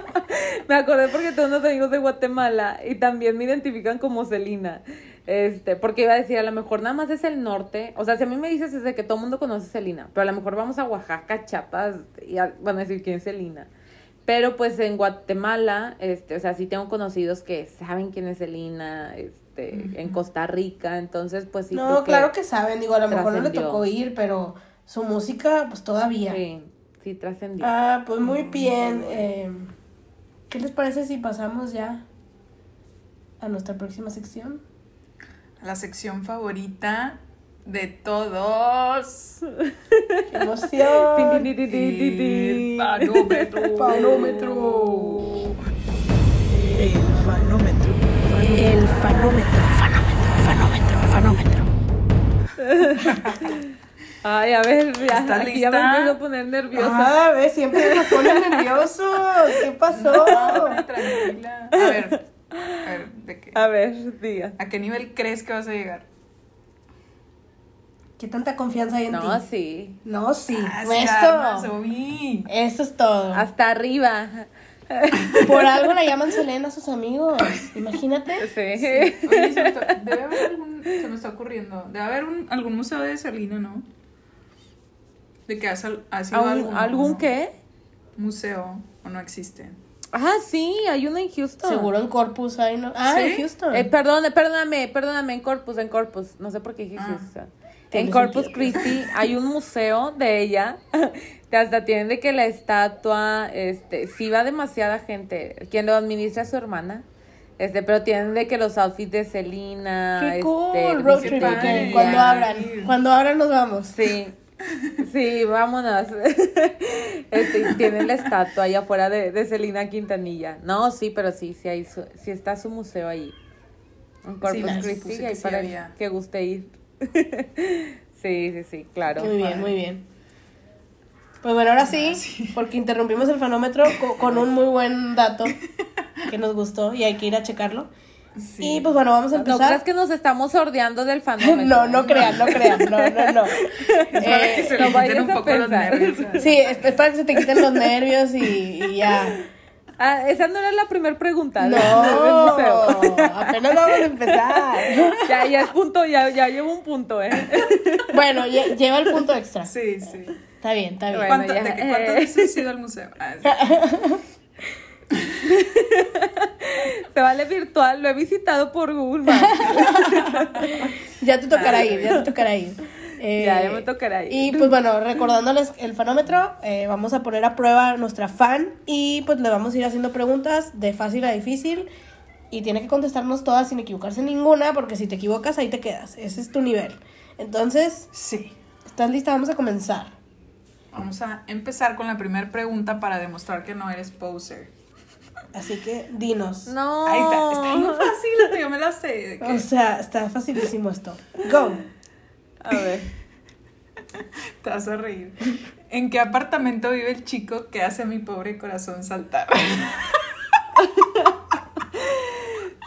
me acordé porque tengo unos amigos de Guatemala y también me identifican como Celina. Este, porque iba a decir, a lo mejor nada más es el norte. O sea, si a mí me dices es de que todo el mundo conoce Celina, pero a lo mejor vamos a Oaxaca, Chiapas, y a- van a decir quién es Celina. Pero pues en Guatemala, este, o sea, sí tengo conocidos que saben quién es Celina, este, en Costa Rica, entonces pues sí. No, creo claro que saben, digo, a lo mejor no le tocó ir, pero su música, pues todavía. Sí, sí trascendió. Ah, pues muy bien. eh, ¿Qué les parece si pasamos ya a nuestra próxima sección? La sección favorita de todos. ¡Qué emoción! El fanómetro. Fanómetro. El fanómetro. El fanómetro, fanómetro, fanómetro, fanómetro. Ay, a ver, ya, ¿Estás aquí ya me lista? empiezo a poner nerviosa. Ah, ves, siempre nos ponen nerviosos. ¿Qué pasó? No, tranquila. A ver, a ver, ¿de qué? A ver, diga. ¿A qué nivel crees que vas a llegar? ¿Qué tanta confianza hay en No, ti? sí. No, sí. Ah, Pues sí, armas, Eso. es todo. Hasta arriba. Por algo la llaman Selena a sus amigos. Imagínate. Sí. Oye, se me está, debe haber algún, se me está ocurriendo, debe haber un, algún museo de Selena, ¿no? De que has, ha sido ¿Algún, algún, ¿Algún ¿no? qué? museo o no existe. Ah, sí, hay uno en Houston. Seguro en Corpus hay, ¿no? Ah, ¿Sí? en Houston. Eh, perdón, perdóname, perdóname, en Corpus, en Corpus. No sé por qué dije Ah. Houston. En Corpus sentido. Christi hay un museo de ella. hasta tienen de que la estatua, este, sí va demasiada gente. Quien lo administra es su hermana. Este, pero tienen de que los outfits de Selena. Qué este, cool, road trip. Cuando abran, cuando abran nos vamos. Sí. Sí, vámonos. Este, tienen la estatua allá afuera de, de Celina Quintanilla. No, sí, pero sí, sí, hay su- sí está su museo ahí. En Corpus Sí, Christi, ahí sí para había. que guste ir. sí, sí, sí, claro. Muy bien, muy bien. Pues bueno, ahora sí, porque interrumpimos el fanómetro co- con un muy buen dato que nos gustó y hay que ir a checarlo. Sí. Y pues bueno, vamos a No creas empezar. que nos estamos sordeando del fanómetro. No, no crean, no crean, no, no, no. es para Eh, que se no quiten un poco los nervios. Sí, es para que se te quiten los nervios y, y ya. Ah, esa no era la primera pregunta. No, apenas vamos a empezar. ya, ya es punto, ya, ya llevo un punto, ¿eh? Bueno, lle- lleva el punto extra. Sí, sí. Está bien, está bien. Bueno, ¿Cuánto, ya, ¿De que cuántas eh. veces has ido al museo? Ah, sí. Se vale virtual, lo he visitado por Google Maps. Ya te tocará ir, ya te tocará ir. Eh, Ya, ya me tocará ir. Y pues bueno, recordándoles el fanómetro, eh, vamos a poner a prueba a nuestra fan y pues le vamos a ir haciendo preguntas de fácil a difícil y tiene que contestarnos todas sin equivocarse en ninguna porque si te equivocas ahí te quedas, ese es tu nivel. Entonces, Sí. ¿estás lista? Vamos a comenzar. Vamos a empezar con la primera pregunta para demostrar que no eres poser. Así que dinos. No. Ahí está, está bien fácil, esto, yo me la sé. O sea, está facilísimo esto. Go. A ver. Te vas a reír. ¿En qué apartamento vive el chico que hace a mi pobre corazón saltar?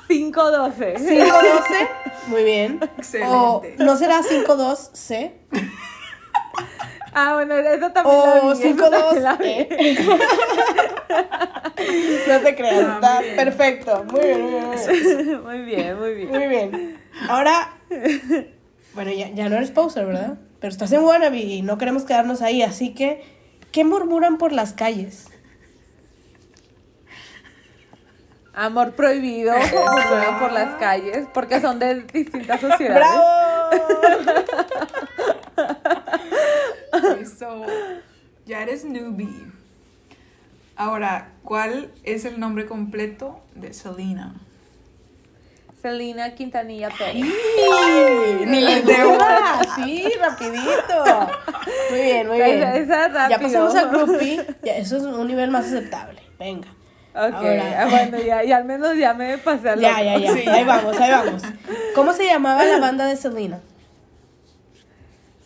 512. 512. Muy bien. Excelente. O no será 52C. Ah, bueno, eso también O vi, eso también la vi. 52E. No te creas, Ah, está muy perfecto. Muy bien, muy bien. Muy bien, muy bien. Muy bien. Ahora, bueno, ya, ya no eres poser, ¿verdad? Pero estás en Wannabe y no queremos quedarnos ahí, así que, ¿qué murmuran por las calles? Amor prohibido, por las calles, porque son de distintas sociedades. ¡Bravo! Eso. Ya eres newbie. Ahora, ¿cuál es el nombre completo de Selena? Selena Quintanilla Pérez. Ni le duda, sí, rapidito. Muy bien, muy bien. Esa- esa Ya pasamos a groupie, ya, eso es un nivel más aceptable. Venga. Ok, Ahora- ah, bueno, ya, ya al menos ya me pasé al Ya, ya, ya. Sí. Ahí vamos, ahí vamos. ¿Cómo se llamaba la banda de Selena?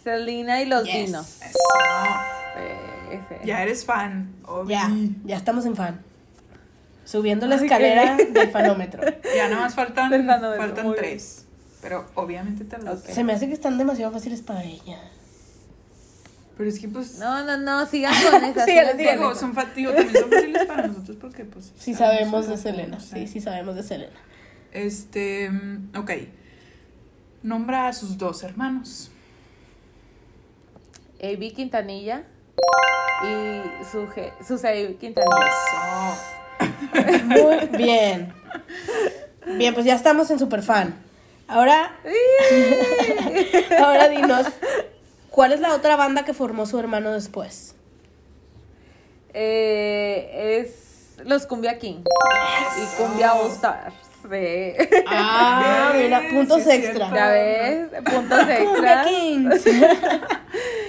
Selena y los Yes. dinos. Eso. Eh, ese. Ya eres fan, obvio. Ya, ya estamos en fan. Subiendo la escalera del fanómetro. Ya nada más faltan, faltan muy bien. tres. Pero obviamente te los Ok. Se me hace que están demasiado fáciles para ella. Pero es que pues. No, no, no, sigan con síguele. con digo, son digo, también son fáciles para nosotros porque pues. Sí sabemos de Selena. no sé. Sí, sí sabemos de Selena. Este. mm, Ok. Nombra a sus dos hermanos. AB Quintanilla y su Susei Quintanilla. Eso. Muy bien. Bien, pues ya estamos en Superfan. Ahora, ahora dinos, ¿cuál es la otra banda que formó su hermano después? Eh, es los Cumbia King y Cumbia All Stars. Sí. Ah, Bien, mira, puntos sí extra. Ya ves, puntos Cumbia extra. Kings.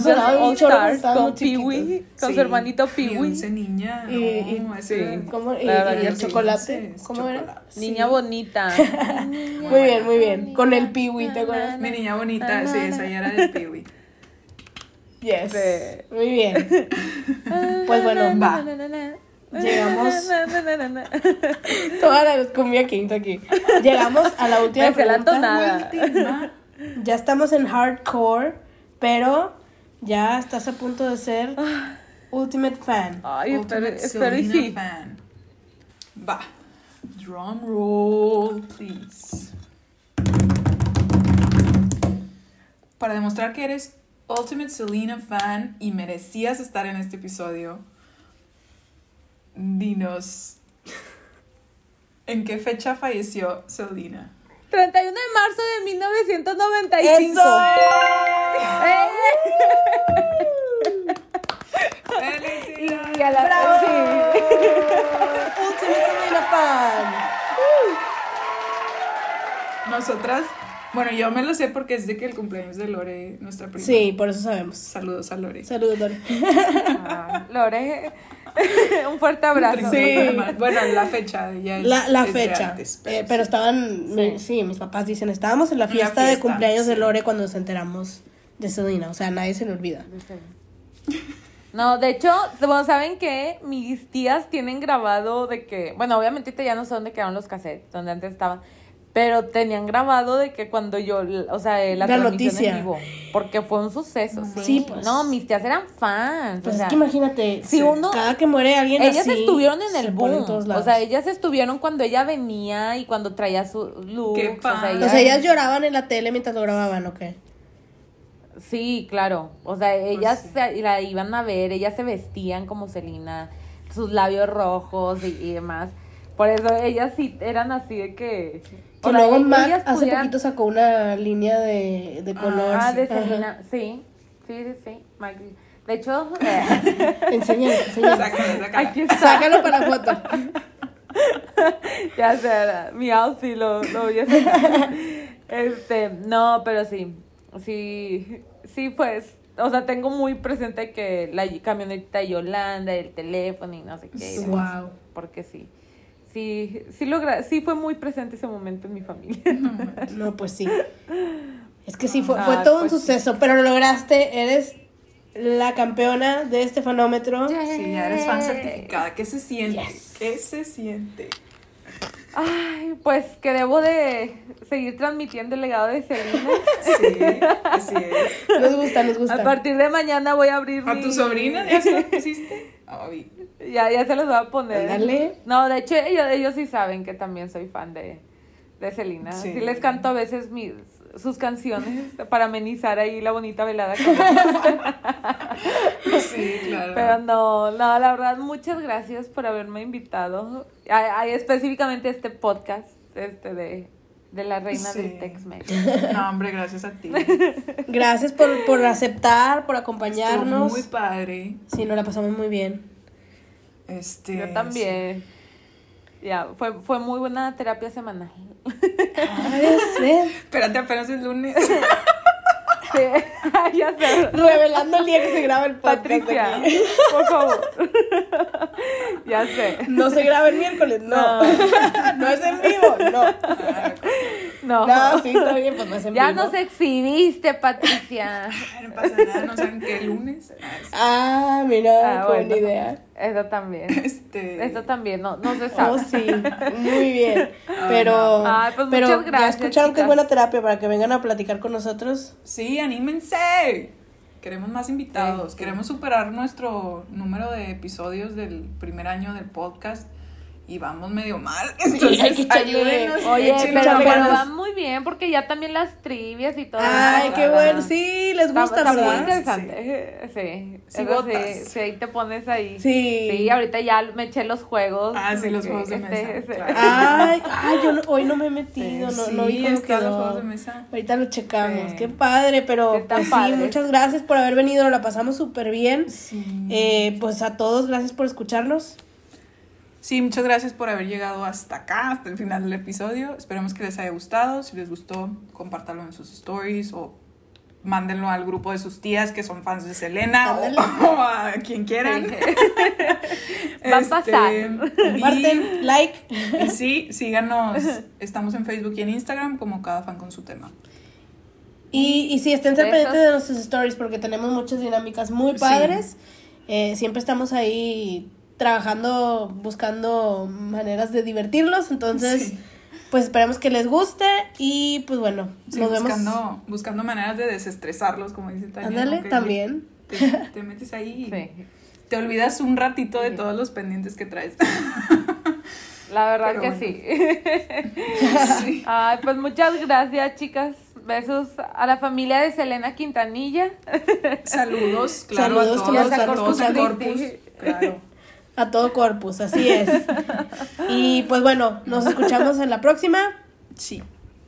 Sonaba bien All Stars con. Pee-Wee, con Sí, su hermanito y Pee-Wee. Dulce niña. Y- y- no, ese- ¿Cómo? Y, La y el chocolate. Sí, ¿Cómo era? chocolate. Niña bonita. Muy bien, muy bien. Con el piwi, ¿te acuerdas? Mi niña bonita, sí, esa ya era del Peewee. Yes. Sí. Muy bien. Pues bueno, Va. Llegamos. Todas las cumbia kings aquí. Llegamos a la última Me la. Ya estamos en hardcore, pero ya estás a punto de ser ultimate fan. Ay, Ultimate espero sí. fan. Va. Drum roll, please. Para demostrar que eres Ultimate Selena fan y merecías estar en este episodio, dinos en qué fecha falleció Selena. 31 de marzo de 1995. ¡Felicidades! Y a la ¡Bravo! sí. Fan. Nosotras, bueno, yo me lo sé porque es de que el cumpleaños de Lore, nuestra prima. Sí, por eso sabemos. Saludos a Lore. Saludos, Dori. Ah, Lore, un fuerte abrazo. Sí. Bueno, la fecha ya es, La, la es de fecha. antes, Eh, pero estaban, mi- sí, mis papás dicen, estábamos en la fiesta, de cumpleaños de. Lore cuando nos enteramos de Selena. O sea, nadie se le olvida. No, de hecho, bueno, ¿saben qué? Mis tías tienen grabado de que, bueno, obviamente ahorita ya no sé dónde quedaron los cassettes, donde antes estaban, pero tenían grabado de que cuando yo, o sea, la, La transmisión noticia. en vivo, porque fue un suceso, sí. Sí, pues. No, mis tías eran fans, Pues o sea, es que imagínate, si uno- cada que muere alguien ellas así, estuvieron en el boom, o sea, ellas estuvieron cuando ella venía y cuando traía su look, Qué o sea, padre. O sea, ellas lloraban en la tele mientras lo grababan, ¿o qué? Sí, claro. O sea, ellas sí. se- la iban a ver, ellas se vestían como Selena, sus labios rojos y, y demás. Por eso ellas sí eran así de que. Que luego Mac hace pudieran- poquito sacó una línea de, de color. Ah, de. Selena. Sí, sí, sí, sí. Mac- De hecho, eh, aquí está. Sácalo para foto. ya sé, mi outfit lo, lo voy a sacar. Este, no, pero sí, sí, sí, pues, o sea, tengo muy presente que la camioneta de Yolanda, el teléfono y no sé qué. Wow. Porque sí, sí, sí, logra, sí fue muy presente ese momento en mi familia. No, pues sí. Es que sí, fue, fue Ah, todo un pues sí. suceso, pero lo lograste, eres la campeona de este fanómetro. Sí, ya eres fan certificada. ¿Qué se siente? Yes. ¿Qué se siente? Ay, pues que debo de seguir transmitiendo el legado de Selena. Sí, así es. Nos gusta, nos gusta. A partir de mañana voy a abrir ¿A mi- tu sobrina ya se lo pusiste? Ay, Ya, ya se los voy a poner. Ándale. No, de hecho, ellos, ellos sí saben que también soy fan de, de Selena. Sí. Sí. les canto a veces mis, sus canciones para amenizar ahí la bonita velada. que- sí, claro. Pero no, no, la verdad, muchas gracias por haberme invitado. A, a- específicamente este podcast este de, de la reina Sí. del Tex-Mex. No, hombre, gracias a ti. Gracias por, por aceptar, por Estuvo acompañarnos. muy padre. Sí, nos la pasamos muy bien. Este, Yo también. Ya, fue, fue muy buena terapia semanal. Ay, sí. Espérate, apenas el lunes. Sí, ya sé. Revelando el día que se graba el podcast. Patricia, aquí. por favor. ya sé. No se graba el miércoles, no. No, es en vivo, no. No. No, sí, está bien, pues no es en ya vivo. nos exhibiste, Patricia. Ay, no pasa nada, no saben qué lunes. Ah, mira, Ah, buena bueno. idea. Eso también. Este. Eso también, no, no se sabe. Oh, sí, muy bien. Pero, Ay, pues pero muchas ya gracias, escucharon que es buena terapia para que vengan a platicar con nosotros. Sí, anímense. Queremos más invitados. Sí. Queremos superar nuestro número de episodios del primer año del podcast. Y vamos medio mal. Entonces, hay que ayúdenos. Oye, pero, échale pero ganas. va muy bien porque ya también las trivias y todo. Ay, qué bueno. Sí, les gusta, está muy ¿verdad? interesante. Sí. Sí Eso votas. sí, sí, ahí te pones ahí. Sí. Sí, ahorita ya me eché los juegos. Ah, sí, los que juegos de este- mesa, este- claro. Ay, ay, yo no- hoy no me he metido, no, Sí, no vi cómo los quedó. juegos de mesa. Ahorita lo checamos. Sí. Qué padre, pero Sí, pues sí, muchas gracias por haber venido, nos la pasamos súper bien. Sí. Eh, pues a todos, gracias por escucharnos. Sí, muchas gracias por haber llegado hasta acá, hasta el final del episodio. Esperemos que les haya gustado. Si les gustó, compártanlo en sus stories o mándenlo al grupo de sus tías que son fans de Selena o, a quien quieran. Va a pasar. y- Comparten, like. Y sí, síganos. Estamos en Facebook y en Instagram como cada fan con su tema. Y, y sí, estén pendientes de nuestros stories porque tenemos muchas dinámicas muy Sí. padres. Eh, siempre estamos ahí trabajando, buscando maneras de divertirlos. Entonces, Sí. pues esperemos que les guste. Y pues bueno, Sí, nos vemos. buscando, buscando maneras de desestresarlos, como dice Tania. Ándale, también. Te, te metes ahí y Sí. te olvidas un ratito de todos los pendientes que traes. La verdad Pero que bueno. sí. Sí. Ay, pues muchas gracias, chicas. Besos a la familia de Selena Quintanilla. Saludos, claro, Saludos, a todos, a todos escuchando. Corpus. Claro. A todo corpus, así es. y pues bueno, nos escuchamos en la próxima. Sí.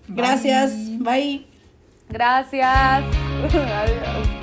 Gracias. Bye. Bye. Gracias. Adiós.